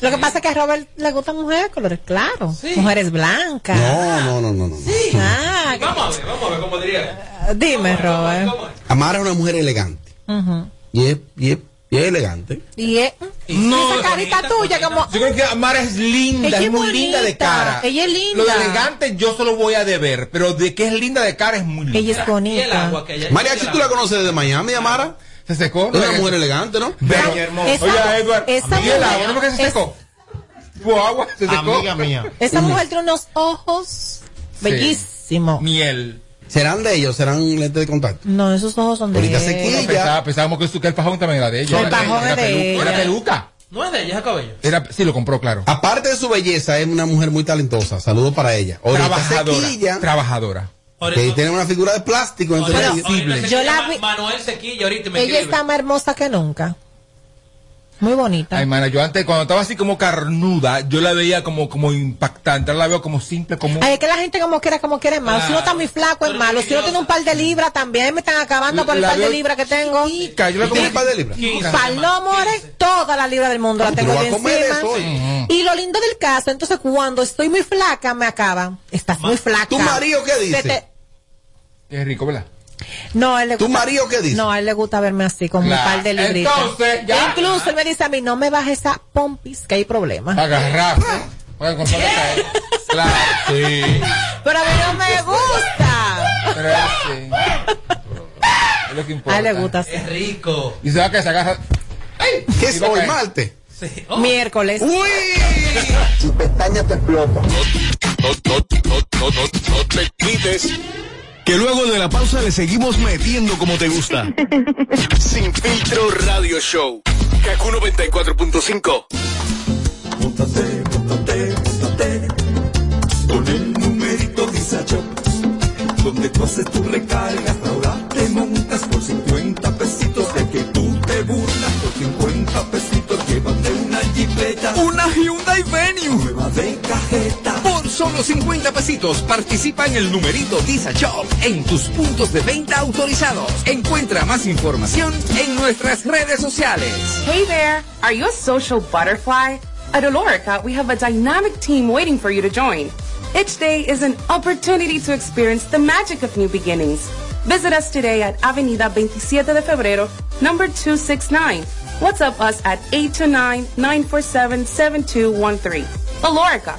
[SPEAKER 4] lo que pasa es que a Robert le gustan mujeres de colores claros, mujeres blancas.
[SPEAKER 3] No, no, no, no. no.
[SPEAKER 4] Ah,
[SPEAKER 7] Vamos a ver, vamos a ver cómo diría.
[SPEAKER 4] dime, Robert.
[SPEAKER 3] Amara es una mujer elegante.
[SPEAKER 4] Ujú.
[SPEAKER 3] Y es, y es, y es elegante.
[SPEAKER 4] Y es,
[SPEAKER 1] No,
[SPEAKER 4] esa carita tuya como
[SPEAKER 1] Yo creo que Amara es linda,
[SPEAKER 4] Ella
[SPEAKER 1] es muy linda de cara.
[SPEAKER 4] ella es linda.
[SPEAKER 1] Lo de elegante yo solo voy a deber, pero de que es linda de cara es muy linda.
[SPEAKER 4] ella es bonita.
[SPEAKER 3] Mariachi, ¿tú la conoces desde Miami, Amara?
[SPEAKER 1] Se secó.
[SPEAKER 3] Es una mujer elegante, ¿no?
[SPEAKER 1] Pero,
[SPEAKER 4] Esa-
[SPEAKER 1] Oye, Edward,
[SPEAKER 4] esa
[SPEAKER 1] ¿y el
[SPEAKER 4] mujer-
[SPEAKER 1] agua? ¿No porque se
[SPEAKER 4] es-
[SPEAKER 1] secó? Hubo agua, se secó.
[SPEAKER 2] Amiga mía.
[SPEAKER 4] Esa mujer tiene unos ojos bellísimos.
[SPEAKER 1] Miel.
[SPEAKER 3] ¿Serán de ellos? ¿Serán lentes de contacto?
[SPEAKER 4] No, esos ojos son de
[SPEAKER 3] Ahorita sequilla.
[SPEAKER 1] Pensaba- pensábamos que, su- que el pajón también era de ella.
[SPEAKER 4] El
[SPEAKER 1] Era
[SPEAKER 4] pajón
[SPEAKER 1] era
[SPEAKER 4] es de
[SPEAKER 1] pelu-
[SPEAKER 4] ella.
[SPEAKER 1] Era peluca.
[SPEAKER 7] No es de ella, es cabello.
[SPEAKER 1] Era, sí, lo compró, claro.
[SPEAKER 3] Aparte de su belleza, es una mujer muy talentosa. Saludos para ella. Ahorita
[SPEAKER 1] Trabajadora.
[SPEAKER 3] sequilla,
[SPEAKER 1] Trabajadora.
[SPEAKER 3] que tiene una figura de plástico entre
[SPEAKER 7] se
[SPEAKER 4] Yo la vi-
[SPEAKER 7] Manuel Sequilla ahorita me
[SPEAKER 4] Ella está más hermosa que nunca. Muy bonita.
[SPEAKER 1] Ay, mana, yo antes, cuando estaba así como carnuda, yo la veía como, como impactante. Ahora la veo como simple, como.
[SPEAKER 4] Ay, es que la gente como quiera, como quiere es malo. Si uno está muy flaco es malo. Si uno tiene un par de libras también me están acabando por el par de libras que tengo.
[SPEAKER 1] chica, yo la
[SPEAKER 3] ¿Tiene
[SPEAKER 1] como-
[SPEAKER 3] par de libras?
[SPEAKER 4] Pal no, more, toda la libra del mundo la tengo
[SPEAKER 3] comer
[SPEAKER 4] encima.
[SPEAKER 3] eso hoy.
[SPEAKER 4] Y lo lindo del caso, entonces cuando estoy muy flaca, me acaban. Estás muy flaca.
[SPEAKER 3] ¿Tu marido qué dice?
[SPEAKER 1] Es rico, ¿verdad?
[SPEAKER 4] No, a él le
[SPEAKER 3] ¿Tu
[SPEAKER 4] gusta-
[SPEAKER 3] marido qué dice?
[SPEAKER 4] No, a él le gusta verme así, con
[SPEAKER 1] Claro.
[SPEAKER 4] un par de libritas.
[SPEAKER 1] Entonces, ya.
[SPEAKER 4] Incluso él me dice a mí, no me bajes esa pompis, que hay problemas.
[SPEAKER 1] Agarrar. Caer. Claro, sí.
[SPEAKER 4] Pero a mí no me gusta.
[SPEAKER 1] Pero es, sí. Es lo que importa.
[SPEAKER 4] A él le gusta así.
[SPEAKER 7] Es rico.
[SPEAKER 1] Y se va que se agarra. ¡Ay!
[SPEAKER 3] ¿Qué es
[SPEAKER 1] a
[SPEAKER 3] hoy,
[SPEAKER 1] caer.
[SPEAKER 3] Marte?
[SPEAKER 7] Sí. Oh,
[SPEAKER 4] Miércoles.
[SPEAKER 3] ¡Uy!
[SPEAKER 6] Tu pestaña te explota. No, no, no, no, no, no te quites. Que luego de la pausa le seguimos metiendo como te gusta. Sin filtro radio show. Kaku 94.5.
[SPEAKER 11] Móntate, móntate, móntate Con el numerito Visa Shop Donde tú haces tu recarga Ahora te montas por 50 pesitos De que tú te burlas Por 50 pesitos Llévate una jipeta
[SPEAKER 18] Una Hyundai Venue. Solo 50 pesitos participa en el numerito Disa Shop en tus puntos de venta autorizados. Encuentra más información en nuestras redes sociales.
[SPEAKER 17] Hey there! Are you a social butterfly? At Olorica, we have a dynamic team waiting for you to join. Each day is an opportunity to experience the magic of new beginnings. Visit us today at Avenida 27 de Febrero, number 269. WhatsApp us at 829-947-7213. Olorica,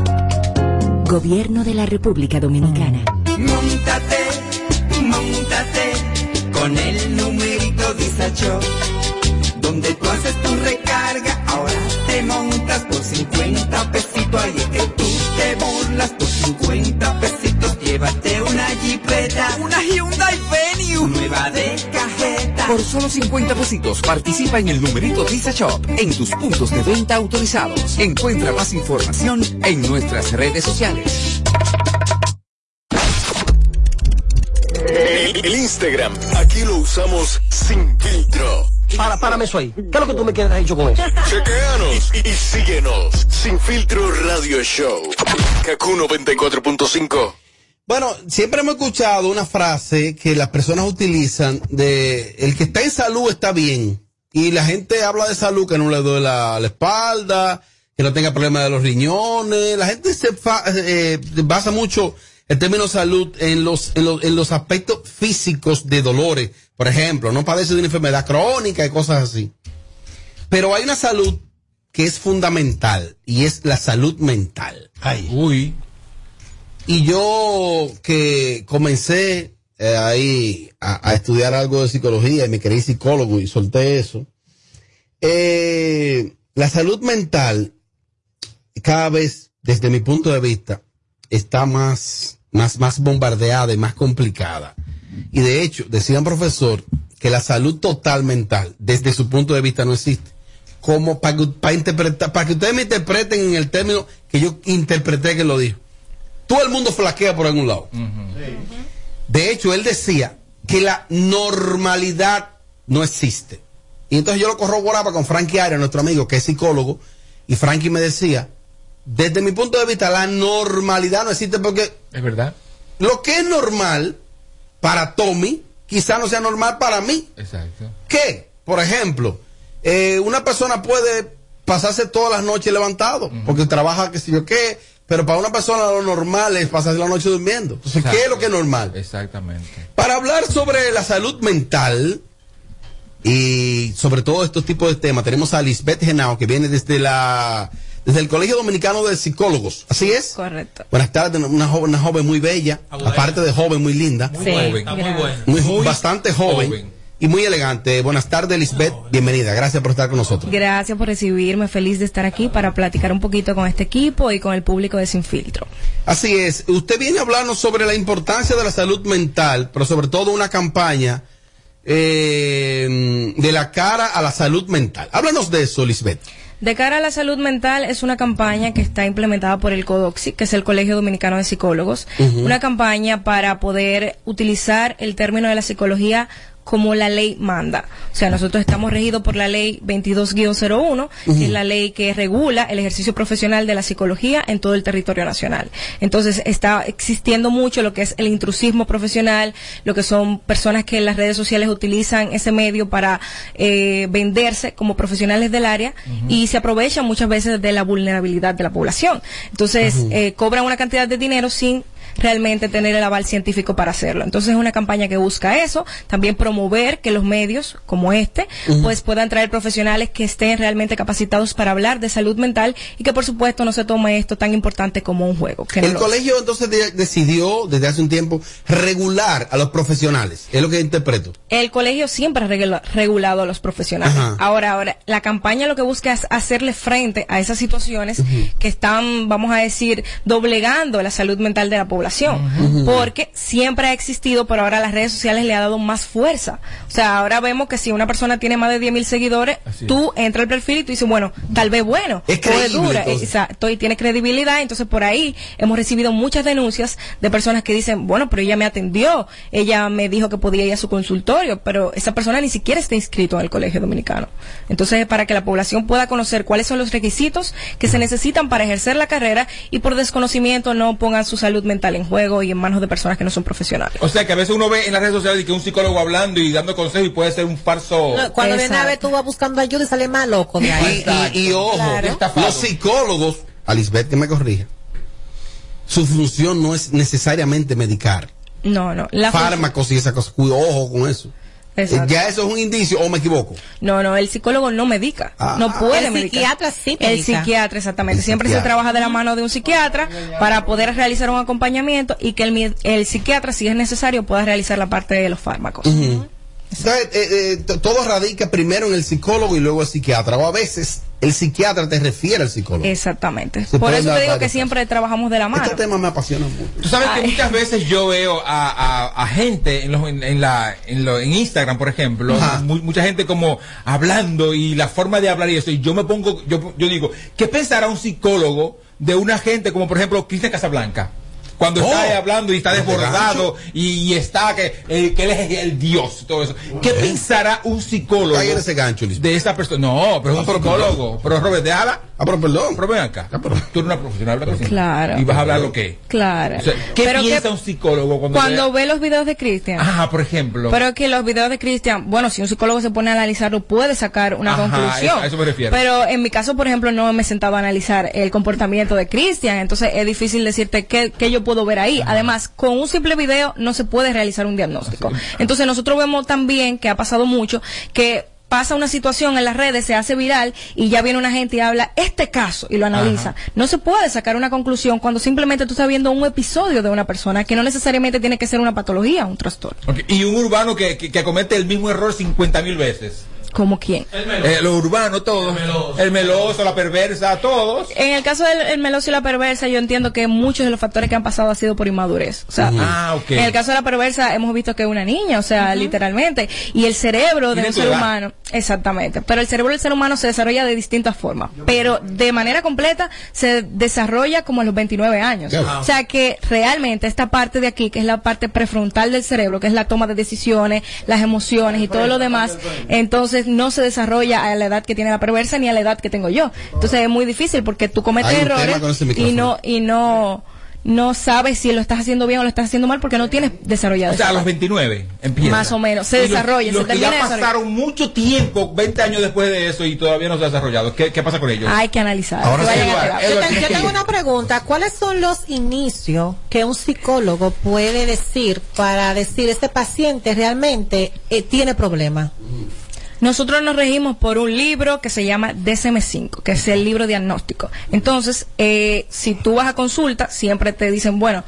[SPEAKER 16] Gobierno de la República Dominicana.
[SPEAKER 11] Móntate, móntate Con el numerito Visa Shop Donde tú haces tu recarga Ahora te montas por 50 pesitos Ahí es que tú te burlas Por 50 pesitos Llévate una jipeta
[SPEAKER 18] Una Hyundai Venue.
[SPEAKER 11] Nueva de
[SPEAKER 18] Por solo 50 pesitos participa en el numerito Visa Shop en tus puntos de venta autorizados. Encuentra más información en nuestras redes sociales.
[SPEAKER 6] El, el Instagram, aquí lo usamos sin filtro.
[SPEAKER 21] Para, párame eso ahí. ¿Qué es lo que tú me quieres dicho con eso?
[SPEAKER 6] Chequeanos y, y síguenos. Sin filtro radio show. Kaku 94.5.
[SPEAKER 3] Bueno, siempre hemos escuchado una frase que las personas utilizan de el que está en salud está bien. Y la gente habla de salud, que no le duele la, espalda, que no tenga problemas de los riñones. La gente se fa- eh, basa mucho el término salud en los, en los, en los aspectos físicos de dolores. Por ejemplo, no padece de una enfermedad crónica y cosas así. Pero hay una salud que es fundamental y es la salud mental.
[SPEAKER 1] Uy.
[SPEAKER 3] Y yo que comencé eh, ahí a, estudiar algo de psicología y me quería psicólogo y solté eso. Eh, la salud mental cada vez, desde mi punto de vista, está más, más, más bombardeada y más complicada. Y de hecho, decía un profesor que la salud total mental, desde su punto de vista, no existe. Como para para interpretar, para que ustedes me interpreten en el término que yo interpreté que lo dijo. Todo el mundo flaquea por algún lado. De hecho, él decía que la normalidad no existe. Y entonces yo lo corroboraba con Frankie Arias, nuestro amigo, que es psicólogo, y Frankie me decía, desde mi punto de vista, la normalidad no existe porque
[SPEAKER 1] Es verdad.
[SPEAKER 3] lo que es normal para Tommy, quizá no sea normal para mí.
[SPEAKER 1] Exacto.
[SPEAKER 3] ¿Qué? Por ejemplo, eh, una persona puede pasarse todas las noches levantado, porque trabaja, qué sé yo qué, pero para una persona lo normal es pasarse la noche durmiendo. Entonces, ¿qué es lo que es normal?
[SPEAKER 1] Exactamente.
[SPEAKER 3] Para hablar sobre la salud mental y sobre todo estos tipos de temas, tenemos a Lisbeth Genao, que viene desde la desde el Colegio Dominicano de Psicólogos. ¿Así es?
[SPEAKER 4] Correcto.
[SPEAKER 3] Buenas tardes, una joven, una joven muy bella, aparte de joven, muy linda.
[SPEAKER 4] Sí, joven. está muy buena.
[SPEAKER 3] Muy- bastante joven, y muy elegante. Buenas tardes, Lisbeth. Bienvenida. Gracias por estar con nosotros.
[SPEAKER 22] Gracias por recibirme, feliz de estar aquí para platicar un poquito con este equipo y con el público de Sin Filtro.
[SPEAKER 3] Así es. Usted viene a hablarnos sobre la importancia de la salud mental, pero sobre todo una campaña eh, de la cara a la salud mental. Háblanos de eso, Lisbeth.
[SPEAKER 22] De cara a la salud mental es una campaña que está implementada por el CODOXI, que es el Colegio Dominicano de Psicólogos, una campaña para poder utilizar el término de la psicología como la ley manda. O sea, nosotros estamos regidos por la ley 22-01, que es la ley que regula el ejercicio profesional de la psicología en todo el territorio nacional. Entonces, está existiendo mucho lo que es el intrusismo profesional, lo que son personas que en las redes sociales utilizan ese medio para eh, venderse como profesionales del área y se aprovechan muchas veces de la vulnerabilidad de la población. Entonces, eh, cobran una cantidad de dinero sin realmente tener el aval científico para hacerlo. Entonces es una campaña que busca eso, también promover que los medios como este pues puedan traer profesionales que estén realmente capacitados para hablar de salud mental y que por supuesto no se tome esto tan importante como un juego. que
[SPEAKER 3] El colegio entonces de- decidió desde hace un tiempo regular a los profesionales. Es lo que interpreto.
[SPEAKER 22] El colegio siempre ha regula- regulado a los profesionales.
[SPEAKER 3] Ajá.
[SPEAKER 22] Ahora, ahora, la campaña lo que busca es hacerle frente a esas situaciones que están, vamos a decir, doblegando la salud mental de la población.
[SPEAKER 23] Ujú.
[SPEAKER 22] Porque siempre ha existido, pero ahora las redes sociales le ha dado más fuerza. O sea, ahora vemos que si una persona tiene más de 10 mil seguidores, tú entras al perfil y tú dices, bueno, tal vez bueno,
[SPEAKER 23] Es
[SPEAKER 22] o
[SPEAKER 23] creíble,
[SPEAKER 22] dura, exacto, y tiene credibilidad. Entonces, por ahí hemos recibido muchas denuncias de personas que dicen, bueno, pero ella me atendió, ella me dijo que podía ir a su consultorio, pero esa persona ni siquiera está inscrito en el colegio dominicano. Entonces, para que la población pueda conocer cuáles son los requisitos que se necesitan para ejercer la carrera y por desconocimiento no pongan su salud mental en juego y en manos de personas que no son profesionales.
[SPEAKER 1] O sea que a veces uno ve en las redes sociales que un psicólogo hablando y dando consejos y puede ser un falso.
[SPEAKER 4] No, Cuando viene a ver, tú vas buscando ayuda y sale más loco de ahí.
[SPEAKER 3] Y, y- y ojo,
[SPEAKER 4] Claro.
[SPEAKER 3] los psicólogos, a Lisbeth que me corrija, su función no es necesariamente medicar.
[SPEAKER 22] No, no. La
[SPEAKER 3] Fármacos y esas cosas. Cuida- Ojo con eso.
[SPEAKER 22] Exacto.
[SPEAKER 3] Ya eso es un indicio, o me equivoco.
[SPEAKER 22] No, no, el psicólogo no medica,
[SPEAKER 3] Ah.
[SPEAKER 22] no puede
[SPEAKER 4] El
[SPEAKER 22] medicar.
[SPEAKER 4] psiquiatra sí
[SPEAKER 22] El
[SPEAKER 4] medica.
[SPEAKER 22] psiquiatra, exactamente.
[SPEAKER 3] El
[SPEAKER 22] Siempre
[SPEAKER 3] psiquiatra.
[SPEAKER 22] se trabaja de la mano de un psiquiatra para poder realizar un acompañamiento y que el, mi- el psiquiatra, si es necesario, pueda realizar la parte de los fármacos.
[SPEAKER 3] Ujú. Entonces, eh, eh, todo radica primero en el psicólogo y luego el psiquiatra. O a veces el psiquiatra te refiere al psicólogo.
[SPEAKER 22] Exactamente.
[SPEAKER 3] Se
[SPEAKER 22] Por eso te digo que siempre trabajamos de la mano.
[SPEAKER 3] Este tema me apasiona mucho.
[SPEAKER 1] Tú sabes que muchas veces yo veo a, a- a gente en, los- en, en la, en, lo- en Instagram, por ejemplo, mu- mucha gente como hablando y la forma de hablar y eso, y yo me pongo, yo, yo digo, ¿qué pensará un psicólogo de una gente como por ejemplo Cristian Casablanca? Cuando
[SPEAKER 3] Oh.
[SPEAKER 1] está hablando y está desbordado y, y está que, eh, que él es el Dios, todo eso. ¿Qué pensará un psicólogo
[SPEAKER 3] Caiga en ese gancho,
[SPEAKER 1] de esa persona? No, pero es un
[SPEAKER 3] pero
[SPEAKER 1] psicólogo. Pero Robert, déjala.
[SPEAKER 3] Ah, pero perdón.
[SPEAKER 1] Pero ven acá. Tú eres una profesional.
[SPEAKER 22] Claro.
[SPEAKER 1] Y vas a hablar lo que.
[SPEAKER 22] Claro.
[SPEAKER 1] O sea, ¿Qué
[SPEAKER 22] Pero
[SPEAKER 1] piensa
[SPEAKER 22] que
[SPEAKER 1] un psicólogo cuando,
[SPEAKER 22] cuando ve los videos de Cristian.
[SPEAKER 1] Ajá, por ejemplo.
[SPEAKER 22] Pero que los videos de Cristian, bueno, si un psicólogo se pone a analizarlo, puede sacar una
[SPEAKER 1] Ajá,
[SPEAKER 22] conclusión.
[SPEAKER 1] a eso me refiero.
[SPEAKER 22] Pero en mi caso, por ejemplo, no me sentaba a analizar el comportamiento de Cristian, entonces es difícil decirte qué, qué yo puedo ver ahí. Además, con un simple video no se puede realizar un diagnóstico. Entonces nosotros vemos también que ha pasado mucho que pasa una situación en las redes, se hace viral y ya viene una gente y habla este caso y lo analiza. No se puede sacar una conclusión cuando simplemente tú estás viendo un episodio de una persona que no necesariamente tiene que ser una patología, un trastorno.
[SPEAKER 1] Y un urbano que, que, que comete el mismo error 50 mil veces.
[SPEAKER 22] ¿Como quién?
[SPEAKER 1] Eh, los urbanos, todos. El meloso. la perversa, todos.
[SPEAKER 22] En el caso del el meloso y la perversa, yo entiendo que muchos de los factores que han pasado ha sido por inmadurez. O sea.
[SPEAKER 1] Ah, ok.
[SPEAKER 22] en el caso de la perversa hemos visto que es una niña, o sea, literalmente. Y el cerebro de un ser
[SPEAKER 1] edad.
[SPEAKER 22] humano, exactamente. Pero el cerebro del ser humano se desarrolla de distintas formas. Pero de manera completa se desarrolla como a los 29 años. O sea que realmente esta parte de aquí, que es la parte prefrontal del cerebro, que es la toma de decisiones, las emociones y todo lo demás, entonces no se desarrolla a la edad que tiene la perversa ni a la edad que tengo yo. Entonces es muy difícil porque tú cometes errores
[SPEAKER 3] ese
[SPEAKER 22] y no y no no sabes si lo estás haciendo bien o lo estás haciendo mal porque no tienes desarrollado.
[SPEAKER 1] O sea, a los
[SPEAKER 22] parte.
[SPEAKER 1] 29 empieza.
[SPEAKER 22] Más o menos, se
[SPEAKER 1] los-
[SPEAKER 22] desarrolla,
[SPEAKER 1] y los
[SPEAKER 22] se
[SPEAKER 1] que ya pasaron mucho tiempo, 20 años después de eso y todavía no se ha desarrollado. ¿Qué, qué pasa con ellos?
[SPEAKER 22] Hay que analizar.
[SPEAKER 1] Ahora sí, Eduardo,
[SPEAKER 4] Yo, te- tengo una pregunta. ¿Cuáles son los inicios que un psicólogo puede decir para decir este paciente realmente eh, tiene problemas?
[SPEAKER 22] Nosotros nos regimos por un libro que se llama DSM-5, que es el libro diagnóstico. Entonces, eh, si tú vas a consulta, siempre te dicen, bueno,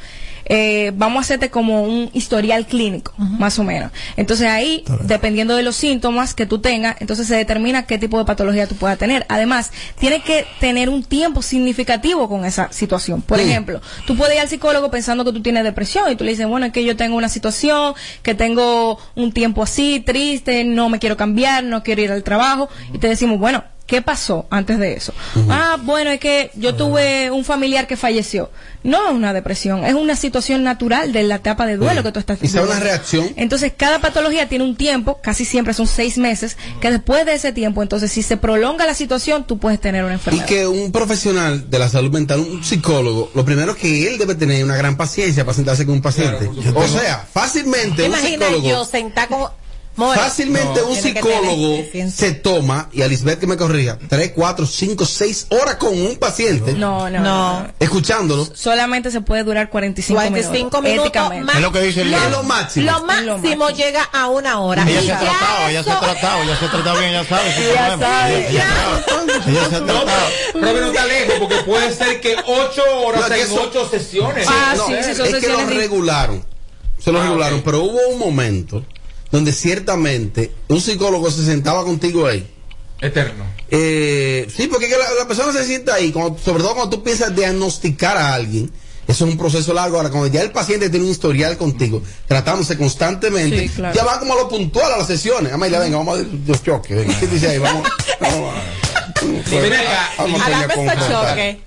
[SPEAKER 22] eh, vamos a hacerte como un historial clínico, más o menos. Entonces ahí, dependiendo de los síntomas que tú tengas, entonces se determina qué tipo de patología tú puedas tener. Además, tienes que tener un tiempo significativo con esa situación. Por
[SPEAKER 24] Sí.
[SPEAKER 22] ejemplo, tú puedes ir al psicólogo pensando que tú tienes depresión y tú le dices, bueno, es que yo tengo una situación, que tengo un tiempo así, triste, no me quiero cambiar, no quiero ir al trabajo. Y te decimos, bueno, ¿qué pasó antes de eso? Ah, bueno, es que yo tuve un familiar que falleció. No es una depresión, es una situación natural de la etapa de duelo que tú estás
[SPEAKER 3] Y sea una reacción.
[SPEAKER 22] Entonces, cada patología tiene un tiempo, casi siempre son seis meses, que después de ese tiempo, entonces, si se prolonga la situación, tú puedes tener una
[SPEAKER 3] Y
[SPEAKER 22] enfermedad.
[SPEAKER 3] que un profesional de la salud mental, un psicólogo, lo primero que él debe tener es una gran paciencia para sentarse con un paciente. o sea, fácilmente
[SPEAKER 4] ¿Te
[SPEAKER 3] un
[SPEAKER 4] imaginas
[SPEAKER 3] psicólogo,
[SPEAKER 4] yo sentar con... More,
[SPEAKER 3] fácilmente
[SPEAKER 4] no,
[SPEAKER 3] un psicólogo se toma, y a Lisbeth que me corrija, tres, cuatro, cinco, seis horas con un paciente,
[SPEAKER 22] No, no, no.
[SPEAKER 3] escuchándolo.
[SPEAKER 22] Solamente se puede durar 45,
[SPEAKER 4] 45 minutos,
[SPEAKER 22] éticamente.
[SPEAKER 4] más-
[SPEAKER 3] Es lo que dice el
[SPEAKER 4] lo,
[SPEAKER 3] lo máximo.
[SPEAKER 4] Lo máximo llega a una hora.
[SPEAKER 2] Ella
[SPEAKER 4] Y
[SPEAKER 2] se ha tratado, ella se ha tratado, ella se ha tratado bien, ya sabe.
[SPEAKER 4] Ella
[SPEAKER 2] problema.
[SPEAKER 4] sabe,
[SPEAKER 2] Ella- se ha tratado.
[SPEAKER 1] pero Robert no está lejos porque puede ser que 8 horas en
[SPEAKER 3] eso-
[SPEAKER 1] 8 sesiones.
[SPEAKER 22] Ah,
[SPEAKER 3] No,
[SPEAKER 22] sí, sí, son
[SPEAKER 3] es que lo
[SPEAKER 22] sesiones
[SPEAKER 3] regularon. Se lo
[SPEAKER 1] Ah,
[SPEAKER 3] regularon, pero hubo un momento donde ciertamente un psicólogo se sentaba contigo ahí.
[SPEAKER 1] Eterno.
[SPEAKER 3] Eh, sí, porque es que la, la persona se sienta ahí, cuando- sobre todo cuando tú piensas diagnosticar a alguien. Eso es un proceso largo. Ahora, cuando ya el paciente tiene un historial contigo, tratándose constantemente,
[SPEAKER 22] Sí, claro.
[SPEAKER 3] ya va como a lo puntual a las sesiones. Amelia, venga, vamos a los choques. Venga. ¿Qué dice ahí? Vamos, vamos a-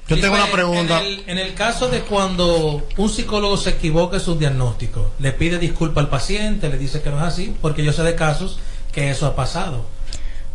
[SPEAKER 2] Yo tengo una
[SPEAKER 7] En-
[SPEAKER 2] pregunta.
[SPEAKER 7] En el, en el caso de cuando un psicólogo se equivoca en su diagnóstico, le pide disculpa al paciente, le dice que no es así, porque yo sé de casos que eso ha pasado.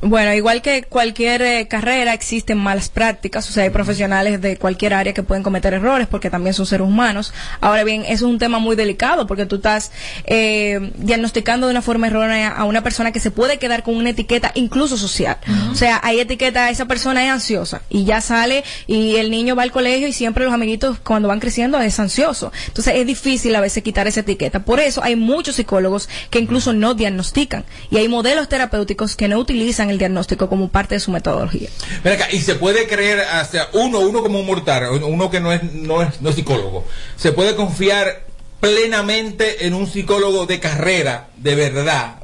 [SPEAKER 22] Bueno, igual que cualquier eh, carrera existen malas prácticas, o sea, hay profesionales de cualquier área que pueden cometer errores porque también son seres humanos. Ahora bien, eso es un tema muy delicado porque tú estás eh, diagnosticando de una forma errónea a una persona que se puede quedar con una etiqueta incluso social. O sea, hay etiqueta, esa persona es ansiosa y ya sale y el niño va al colegio y siempre los amiguitos cuando van creciendo es ansioso. Entonces es difícil a veces quitar esa etiqueta. Por eso hay muchos psicólogos que incluso no diagnostican y hay modelos terapéuticos que no utilizan el diagnóstico como parte de su metodología.
[SPEAKER 1] Acá, y se puede creer hacia uno, uno como un mortal, uno que no es, no es, no es psicólogo, se puede confiar plenamente en un psicólogo de carrera, de verdad.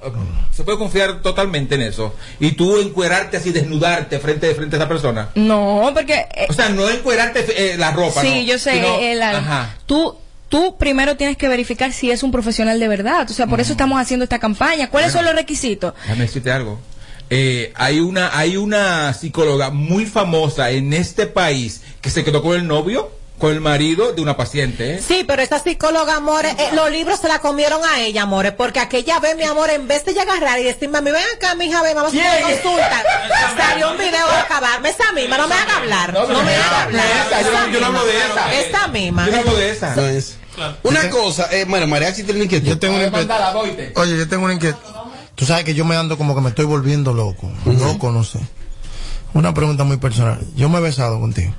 [SPEAKER 1] Se puede confiar totalmente en eso. Y tú encuerarte así, desnudarte frente, frente a esa persona.
[SPEAKER 22] No, porque... eh,
[SPEAKER 1] O sea, no encuerarte eh, la ropa.
[SPEAKER 22] sí,
[SPEAKER 1] no,
[SPEAKER 22] yo sé,
[SPEAKER 1] sino-
[SPEAKER 22] el-
[SPEAKER 1] ajá.
[SPEAKER 22] tú... Tú primero tienes que verificar si es un profesional de verdad. O sea, por eso estamos haciendo esta campaña. ¿Cuáles son los requisitos?
[SPEAKER 1] Déjame decirte algo. Eh, hay una hay una psicóloga muy famosa en este país que se quedó con el novio con el marido de una paciente. ¿eh?
[SPEAKER 4] Sí, pero esa psicóloga, amores, eh, los libros se la comieron a ella, amores, porque aquella vez, mi amor, en vez de ella agarrar y decirme a mí, ven acá, mija, ven, vamos a hacer una consulta, salió un video a acabarme, esa misma, no me haga hablar, no, me haga hablar.
[SPEAKER 1] esa, yo no- yo no hablo de esa.
[SPEAKER 4] Esta misma.
[SPEAKER 1] Yo no hablo de esa.
[SPEAKER 3] No es. Una cosa, eh, bueno, María si tiene una inquietud.
[SPEAKER 2] Yo tengo una inquietud. Oye, yo tengo una inquietud. Tú sabes que yo me ando como que me estoy volviendo loco. Loco, no sé. Una pregunta muy personal. Yo me he besado contigo.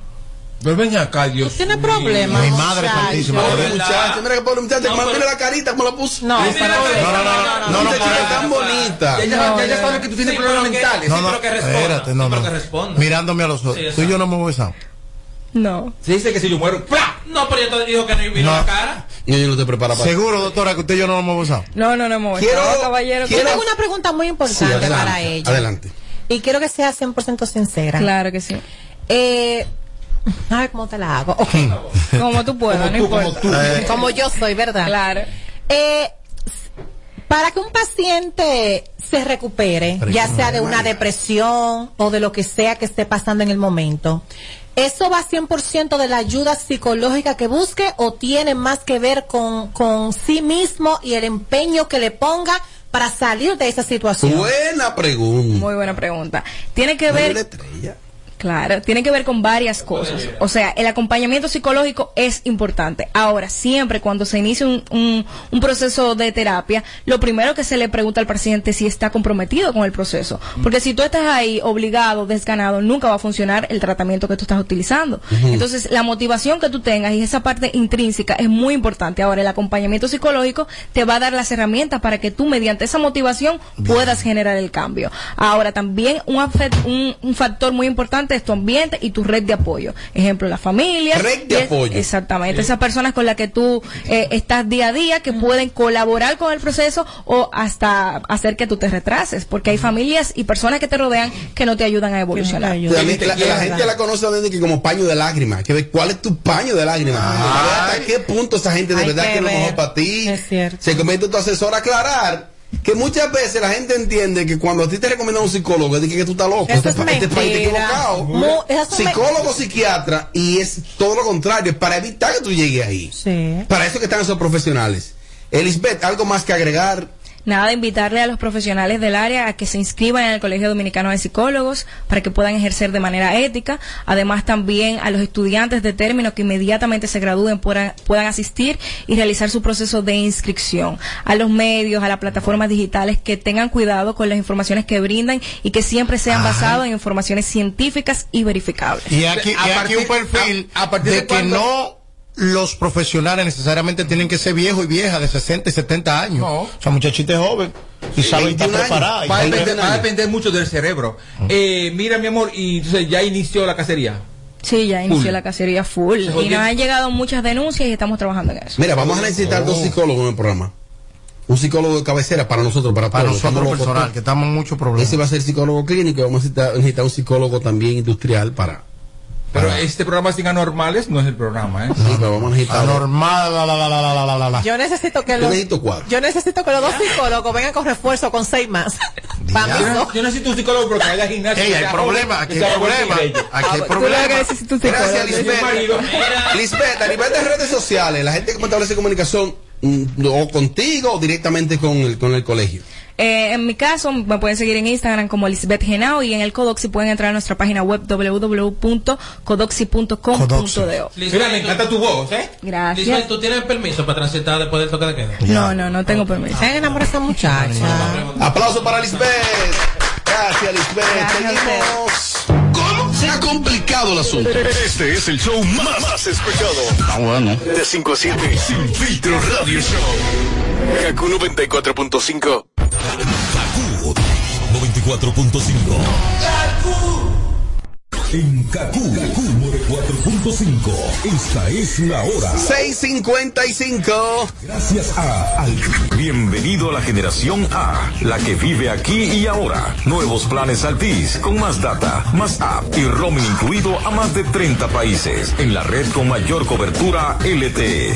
[SPEAKER 1] Pero ven acá, Dios.
[SPEAKER 4] Tiene problemas.
[SPEAKER 2] Mi madre
[SPEAKER 4] muchacho.
[SPEAKER 2] santísima.
[SPEAKER 3] Pobre muchacha, mira que pobre muchacha, mira la carita como la puso.
[SPEAKER 4] No, no, no, no, no, no,
[SPEAKER 2] no, no,
[SPEAKER 3] tan
[SPEAKER 2] no,
[SPEAKER 3] bonita.
[SPEAKER 1] Ya, ya, ya, ya sabes que tú tienes problemas mentales.
[SPEAKER 2] No, no, espérate, no, no. Mirándome a los ojos. Tú y yo no me hemos besado.
[SPEAKER 22] No.
[SPEAKER 1] Se dice que si yo muero.
[SPEAKER 7] No, pero yo te dijo que no vino
[SPEAKER 2] No.
[SPEAKER 7] la cara.
[SPEAKER 3] Yo no te prepara para
[SPEAKER 2] Seguro, doctora, que usted y yo no nos hemos besado.
[SPEAKER 22] No, no, no hemos
[SPEAKER 3] Quiero-
[SPEAKER 22] besado, caballero.
[SPEAKER 4] Yo tengo una pregunta muy importante
[SPEAKER 3] adelante,
[SPEAKER 4] para ella.
[SPEAKER 3] adelante.
[SPEAKER 4] Y quiero que sea 100% sincera.
[SPEAKER 22] Claro que sí.
[SPEAKER 4] Eh, a ver cómo te la hago. Ok.
[SPEAKER 22] Como tú puedas, no importa.
[SPEAKER 2] Eh,
[SPEAKER 4] como yo soy, ¿verdad?
[SPEAKER 22] Claro.
[SPEAKER 4] Eh, para que un paciente se recupere,
[SPEAKER 2] Pero
[SPEAKER 4] ya sea de una depresión o de lo que sea que esté pasando en el momento, ¿eso va 100% de la ayuda psicológica que busque o tiene más que ver con, con sí mismo y el empeño que le ponga para salir de esa situación?
[SPEAKER 3] Buena pregunta.
[SPEAKER 22] Muy buena pregunta. Tiene que ver. Claro, tiene que ver con varias cosas. O sea, el acompañamiento psicológico es importante. Ahora, siempre cuando se inicia un, un- un proceso de terapia, lo primero que se le pregunta al paciente es si está comprometido con el proceso. Porque si tú estás ahí obligado, desganado, nunca va a funcionar el tratamiento que tú estás utilizando. Entonces, la motivación que tú tengas y esa parte intrínseca es muy importante. Ahora, el acompañamiento psicológico te va a dar las herramientas para que tú, mediante esa motivación, puedas generar el cambio. Ahora, también un, un, un factor muy importante tu ambiente y tu red de apoyo. Ejemplo, la familia.
[SPEAKER 3] Red de
[SPEAKER 22] es-
[SPEAKER 3] apoyo.
[SPEAKER 22] Exactamente. Esas personas con las que tú eh, estás día a día que pueden colaborar con el proceso o hasta hacer que tú te retrases. Porque hay familias y personas que te rodean que no te ayudan a evolucionar.
[SPEAKER 3] La, la- la gente la conoce desde que como paño de lágrimas. Que ve cuál es tu paño de lágrimas. Hasta qué punto esa gente de
[SPEAKER 4] Hay
[SPEAKER 3] verdad
[SPEAKER 4] que
[SPEAKER 3] que es lo mejor para ti.
[SPEAKER 4] Es cierto.
[SPEAKER 3] Se convierte en tu asesor a aclarar que muchas veces la gente entiende que cuando a ti te recomiendan un psicólogo, es de que, que tú estás loco.
[SPEAKER 4] Eso es
[SPEAKER 3] Este pa- este país está equivocado. Psicólogo, psiquiatra, y es todo lo contrario, es para evitar que tú llegues ahí.
[SPEAKER 4] Sí.
[SPEAKER 3] Para eso que están esos profesionales. Elisbeth, ¿algo más que agregar?
[SPEAKER 22] Nada, de invitarle a los profesionales del área a que se inscriban en el Colegio Dominicano de Psicólogos para que puedan ejercer de manera ética. Además, también a los estudiantes de término que inmediatamente se gradúen puedan, puedan asistir y realizar su proceso de inscripción. A los medios, a las plataformas digitales que tengan cuidado con las informaciones que brindan y que siempre sean basadas en informaciones científicas y verificables.
[SPEAKER 2] Y aquí,
[SPEAKER 1] A
[SPEAKER 2] y aquí un
[SPEAKER 1] partir-
[SPEAKER 2] perfil
[SPEAKER 1] a- a partir
[SPEAKER 2] de,
[SPEAKER 1] de
[SPEAKER 2] que no los profesionales necesariamente tienen que ser viejos y viejas de 60 y 70 años. O sea, muchachita es joven y saben estar
[SPEAKER 1] 21 años.
[SPEAKER 2] preparada.
[SPEAKER 1] Va a, depender, va a depender mucho del cerebro. Eh, mira, mi amor, y entonces ya inició la cacería.
[SPEAKER 22] Sí, ya inició
[SPEAKER 1] Full.
[SPEAKER 22] la cacería full. Y nos han llegado muchas denuncias y estamos trabajando en eso.
[SPEAKER 3] Mira, vamos a necesitar dos psicólogos en el programa. Un psicólogo de cabecera para nosotros, para,
[SPEAKER 2] Para
[SPEAKER 3] todos.
[SPEAKER 2] nosotros personal, que estamos en muchos problemas.
[SPEAKER 3] Ese va a ser psicólogo clínico y vamos a necesitar, necesitar un psicólogo también industrial para.
[SPEAKER 1] Pero este programa sin anormales no es el programa, ¿eh?
[SPEAKER 3] No, no, vamos a necesitar.
[SPEAKER 2] Anormal, la, la, la, la, la,
[SPEAKER 4] Yo necesito que los.
[SPEAKER 3] Necesito cuatro
[SPEAKER 4] yo necesito que los dos psicólogos vengan con refuerzo con seis más.
[SPEAKER 1] Yo, necesito un psicólogo porque hay la gimnasia.
[SPEAKER 2] Ey, hay problema, aquí hay problema. Aquí hay problema.
[SPEAKER 3] Gracias, Lisbeth. Lisbeth, a nivel de redes sociales, la gente que establece comunicación mm, o contigo o directamente con el, con el colegio.
[SPEAKER 22] Eh, en mi caso, me pueden seguir en Instagram como Lisbeth Genao y en el Codoxi pueden entrar a nuestra página web www.codoxi.com.do.
[SPEAKER 1] Mira, me encanta tu voz, ¿eh?
[SPEAKER 22] Gracias.
[SPEAKER 7] Lisbeth, ¿tú tienes permiso para transitar después del toque de queda?
[SPEAKER 22] No, no, no tengo permiso.
[SPEAKER 4] Se han enamorado esa muchacha.
[SPEAKER 3] Aplauso para Lisbeth. Gracias, Lisbeth. Seguimos.
[SPEAKER 6] ¿Cómo? Se ha complicado el asunto. Este es el show más, más escuchado. Ah, bueno. De 5 a 7. Sin filtro radio show. Kaku 94.5.
[SPEAKER 19] 94.5. En Kaku, Kaku 4.5. Esta es la hora.
[SPEAKER 3] 655.
[SPEAKER 19] Gracias a Al.
[SPEAKER 25] Bienvenido a la generación A, la que vive aquí y ahora. Nuevos planes Altis, con más data, más app y roaming incluido a más de 30 países. En la red con mayor cobertura LTE.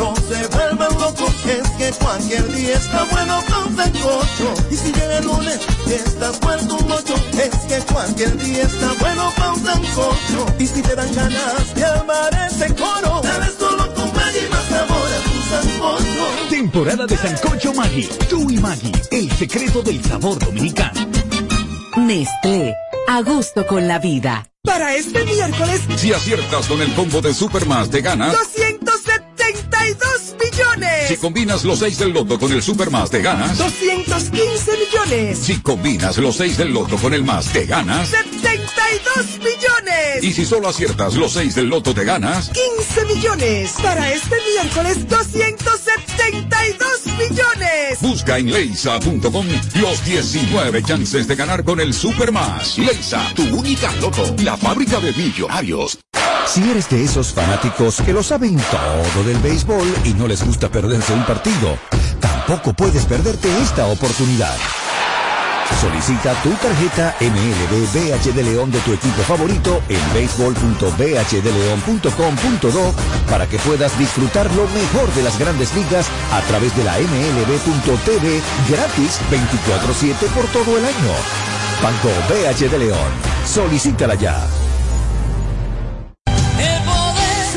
[SPEAKER 11] No se vuelvan locos, es que cualquier día está bueno con sancocho. Y si viene el lunes, y estás muerto un mocho, es que cualquier día está bueno con sancocho. Y si te dan ganas de armar ese coro, dale solo con Maggi más sabor a tu sancocho.
[SPEAKER 6] Temporada de Sancocho Maggi. Tú y Maggi, el secreto del sabor dominicano.
[SPEAKER 23] Nestlé, a gusto con la vida.
[SPEAKER 26] Para este miércoles,
[SPEAKER 27] Si aciertas con el combo de Supermas te ganas.
[SPEAKER 26] 272 millones.
[SPEAKER 27] Si combinas los 6 del loto con el Supermas te ganas.
[SPEAKER 26] 215 millones.
[SPEAKER 27] Si combinas los 6 del loto con el más te ganas.
[SPEAKER 26] 72 millones.
[SPEAKER 27] Y si solo aciertas los 6 del loto te ganas.
[SPEAKER 26] 15 millones. Para este miércoles, 272 millones.
[SPEAKER 27] Busca en leisa.com los 19 chances de ganar con el Supermas. Leisa, tu única loto. La fábrica de millonarios.
[SPEAKER 28] Si eres de esos fanáticos que lo saben todo del béisbol y no les gusta perderse un partido, tampoco puedes perderte esta oportunidad. Solicita tu tarjeta MLB BH de León de tu equipo favorito en béisbol.bhdeleon.com.do para que puedas disfrutar lo mejor de las grandes ligas a través de la MLB.tv gratis 24-7 por todo el año. Banco BH de León. Solicítala ya.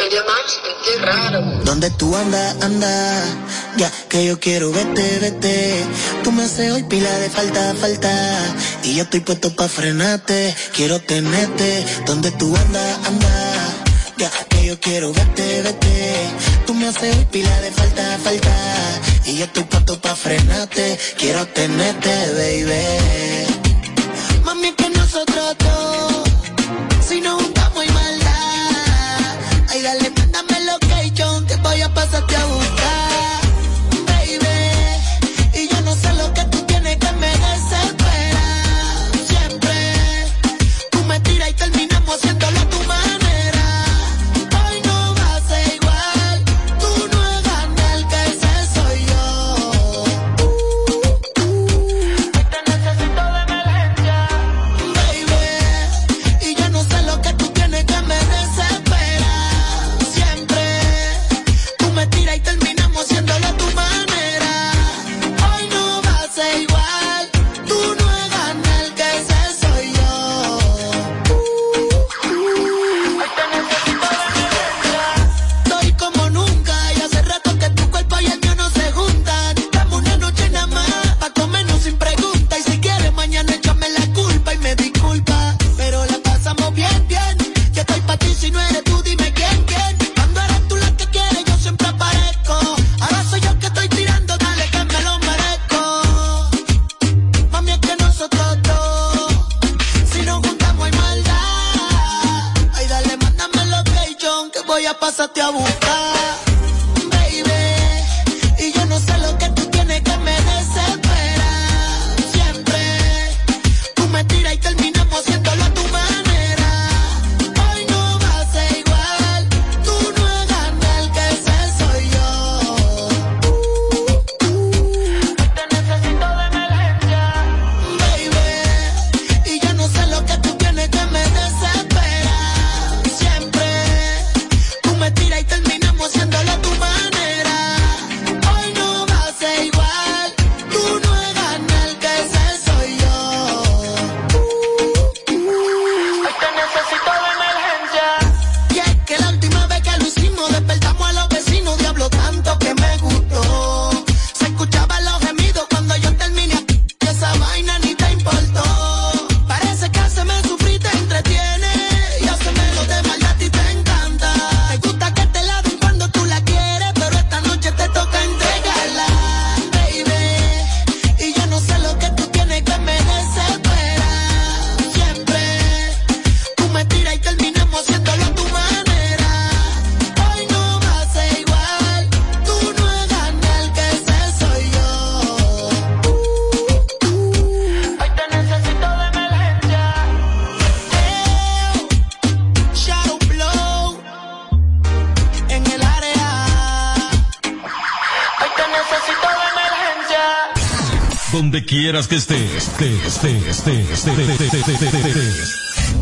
[SPEAKER 29] media tú andas, anda? Ya que yo quiero vete, vete. Tú me haces hoy pila de falta, falta. Y yo estoy puesto pa' frenarte, quiero tenerte. ¿Dónde tú andas, anda? Ya que yo quiero vete, vete. Tú me haces hoy pila de falta, falta. Y yo estoy puesto pa' frenarte, quiero tenerte, baby. Mami, que no se
[SPEAKER 30] trató, sino un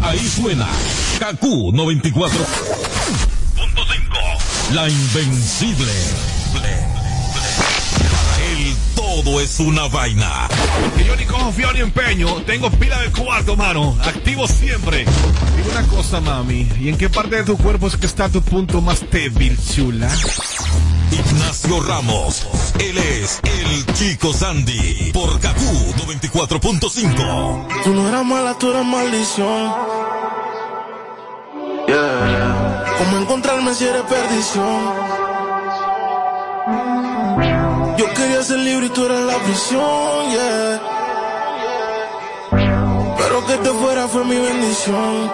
[SPEAKER 30] Ahí suena KQ 94.5. La invencible. El todo es una vaina.
[SPEAKER 31] Que yo ni confío ni empeño. Tengo pila de cuarto, mano. Activo siempre. Dime una cosa, mami. ¿Y en qué parte de tu cuerpo es que está tu punto más débil, chula?
[SPEAKER 30] Ignacio Ramos. Él es el Chico Sandy. Por KQ 94.5.
[SPEAKER 32] Tú no eras mala, tú eras maldición. Yeah. ¿Cómo encontrarme si eres perdición? Yo quería ser libre y tú eras la prisión, yeah. Pero que te fuera fue mi bendición.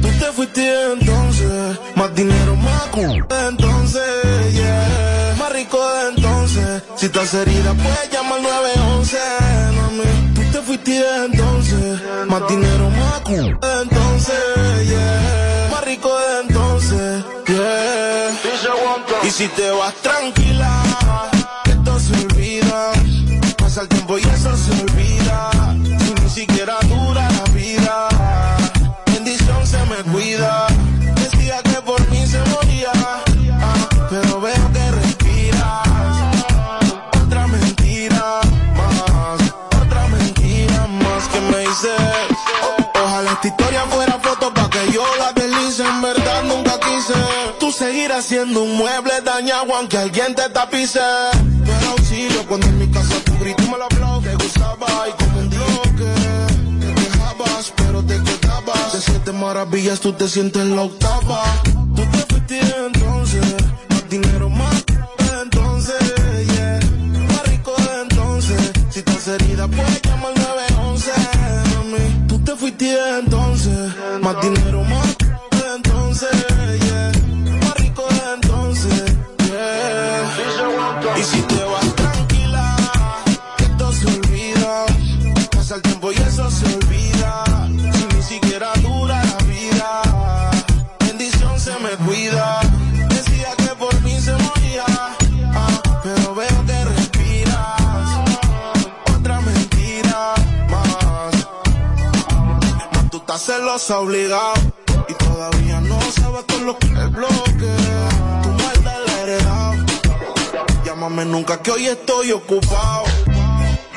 [SPEAKER 32] Tú te fuiste entonces, más dinero, más c de entonces, de entonces. Si estás herida, puedes llamar al 911, mami. Tú te fuiste entonces, más dinero, más c de entonces, yeah. Más rico de entonces, yeah. Y si te vas tranquila, esto se olvida. Pasa el tiempo y eso se olvida. Historia fuera foto pa' que yo la deslice. En verdad nunca quise. Tú seguirás siendo un mueble dañado aunque alguien te tapice. Pero auxilio cuando en mi casa tu grito me lo habló. Te gustaba y como un bloque. Te quejabas pero te quedabas. De siete maravillas tú te sientes en la octava. Tú te fuiste entonces. Más dinero más entonces, yeah. Más rico entonces. Si estás herida puedes Más dinero obligado. Y todavía no sabes con lo que el bloque. Tu maldad la he heredado. Llámame nunca que hoy estoy ocupado.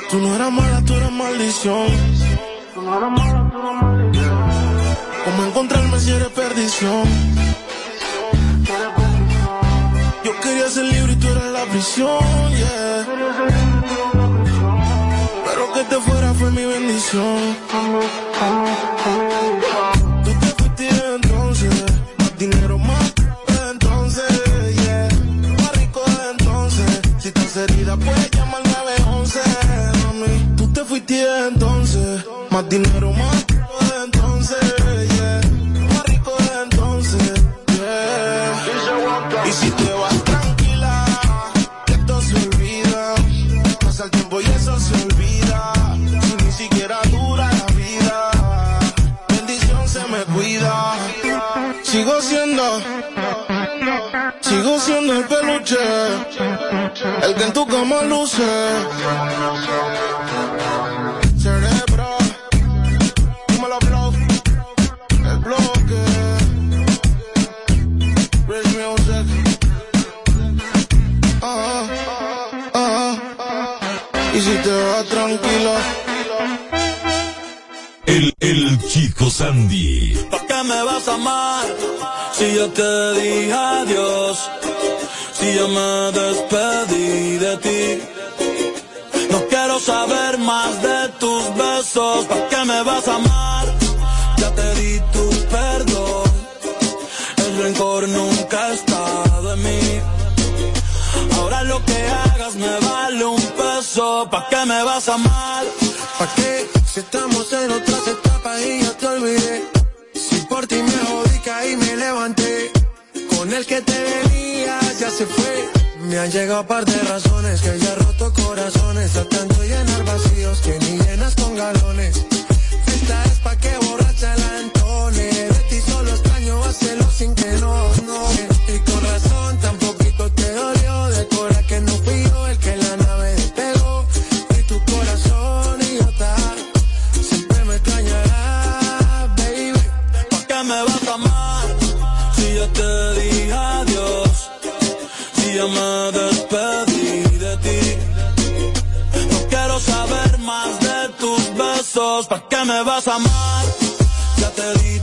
[SPEAKER 32] Tú no eras mala, tú eras maldición. Tú no eras mala, tú eras maldición. ¿Cómo encontrarme si eres perdición? Yo quería ser libre y tú eras la prisión. Pero que te fuera fue mi bendición. Si estás herida puedes llamar al 911, mami. Tú te fuiste entonces, más dinero más el que en tu cama luce. Cerebro, dímelo, blow, el bloque. Rich music. Ah, ah, ah. Y si te vas tranquilo.
[SPEAKER 30] El, el Chico Sandy.
[SPEAKER 29] ¿Por qué me vas a amar si yo te dije adiós? Si yo me despedí de ti. No quiero saber más de tus besos. ¿Por qué me vas a amar? Ya te di tu perdón. El rencor nunca ha estado en mí. Ahora lo que hagas me vale un peso. ¿Para qué me vas a amar?
[SPEAKER 32] ¿Pa' qué? Si estamos en otras etapas y ya te olvidé. Si por ti me jodí, caí, me levanté. Con el que te venías ya se fue. Me han llegado par de razones que ya he roto corazones. Tratando de llenar vacíos que ni llenas con galones. Esta es pa' que borracha la
[SPEAKER 33] día me despedí de ti. No quiero saber más de tus besos. ¿Para qué me vas a amar? Ya te di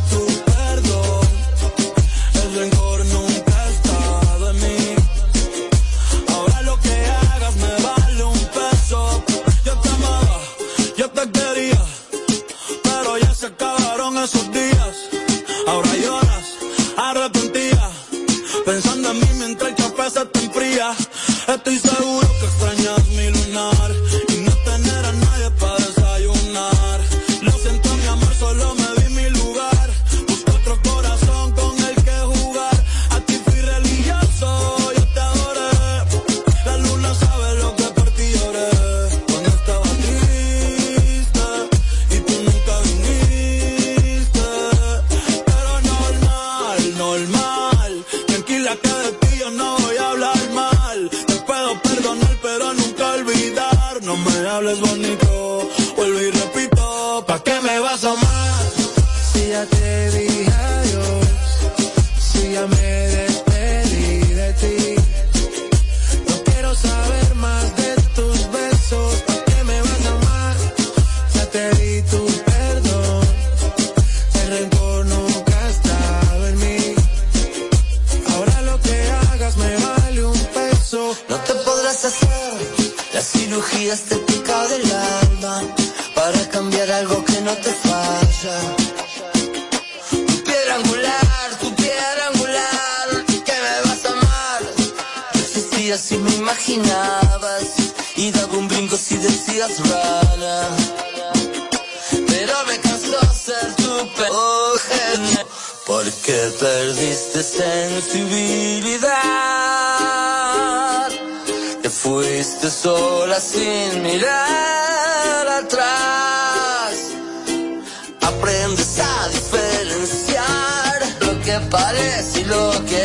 [SPEAKER 34] parece lo que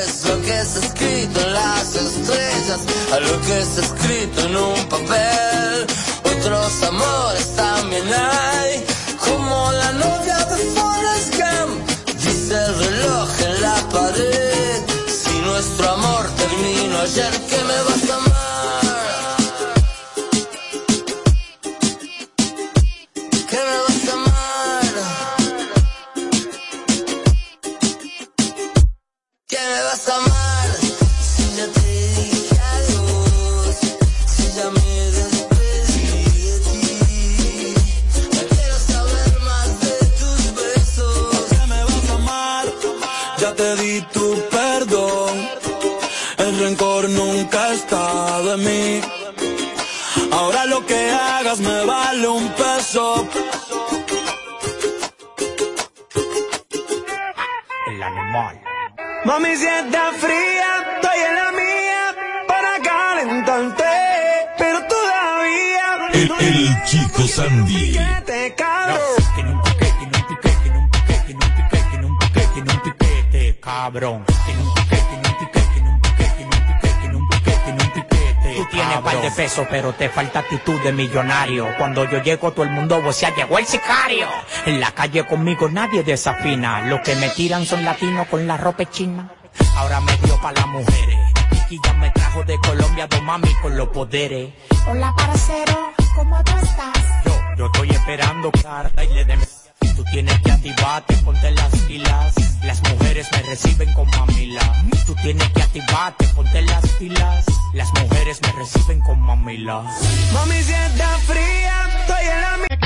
[SPEAKER 34] es, lo que es escrito en las estrellas, a lo que es escrito en un papel. Otros amores también hay, como la novia de Forrest Gump, dice el reloj en la pared. Si nuestro amor terminó ayer, ¿qué me vas a
[SPEAKER 30] Sandy.
[SPEAKER 35] Cabrón. Tú tienes par de pesos, pero te falta actitud de millonario. Cuando yo llego, todo el mundo vocea, llegó el sicario. En la calle conmigo nadie desafina. Los que me tiran son latinos con la ropa china. Ahora me dio pa' las mujeres. Y ya me trajo de Colombia dos mami con los poderes.
[SPEAKER 36] Hola, parcero, ¿cómo tú estás?
[SPEAKER 35] Yo estoy esperando carta y le de... Tú tienes que activarte, ponte las pilas. Las mujeres me reciben con mamila. Tú tienes que activarte, ponte las pilas. Las mujeres me reciben con mamila.
[SPEAKER 33] Mami, si está fría, estoy en la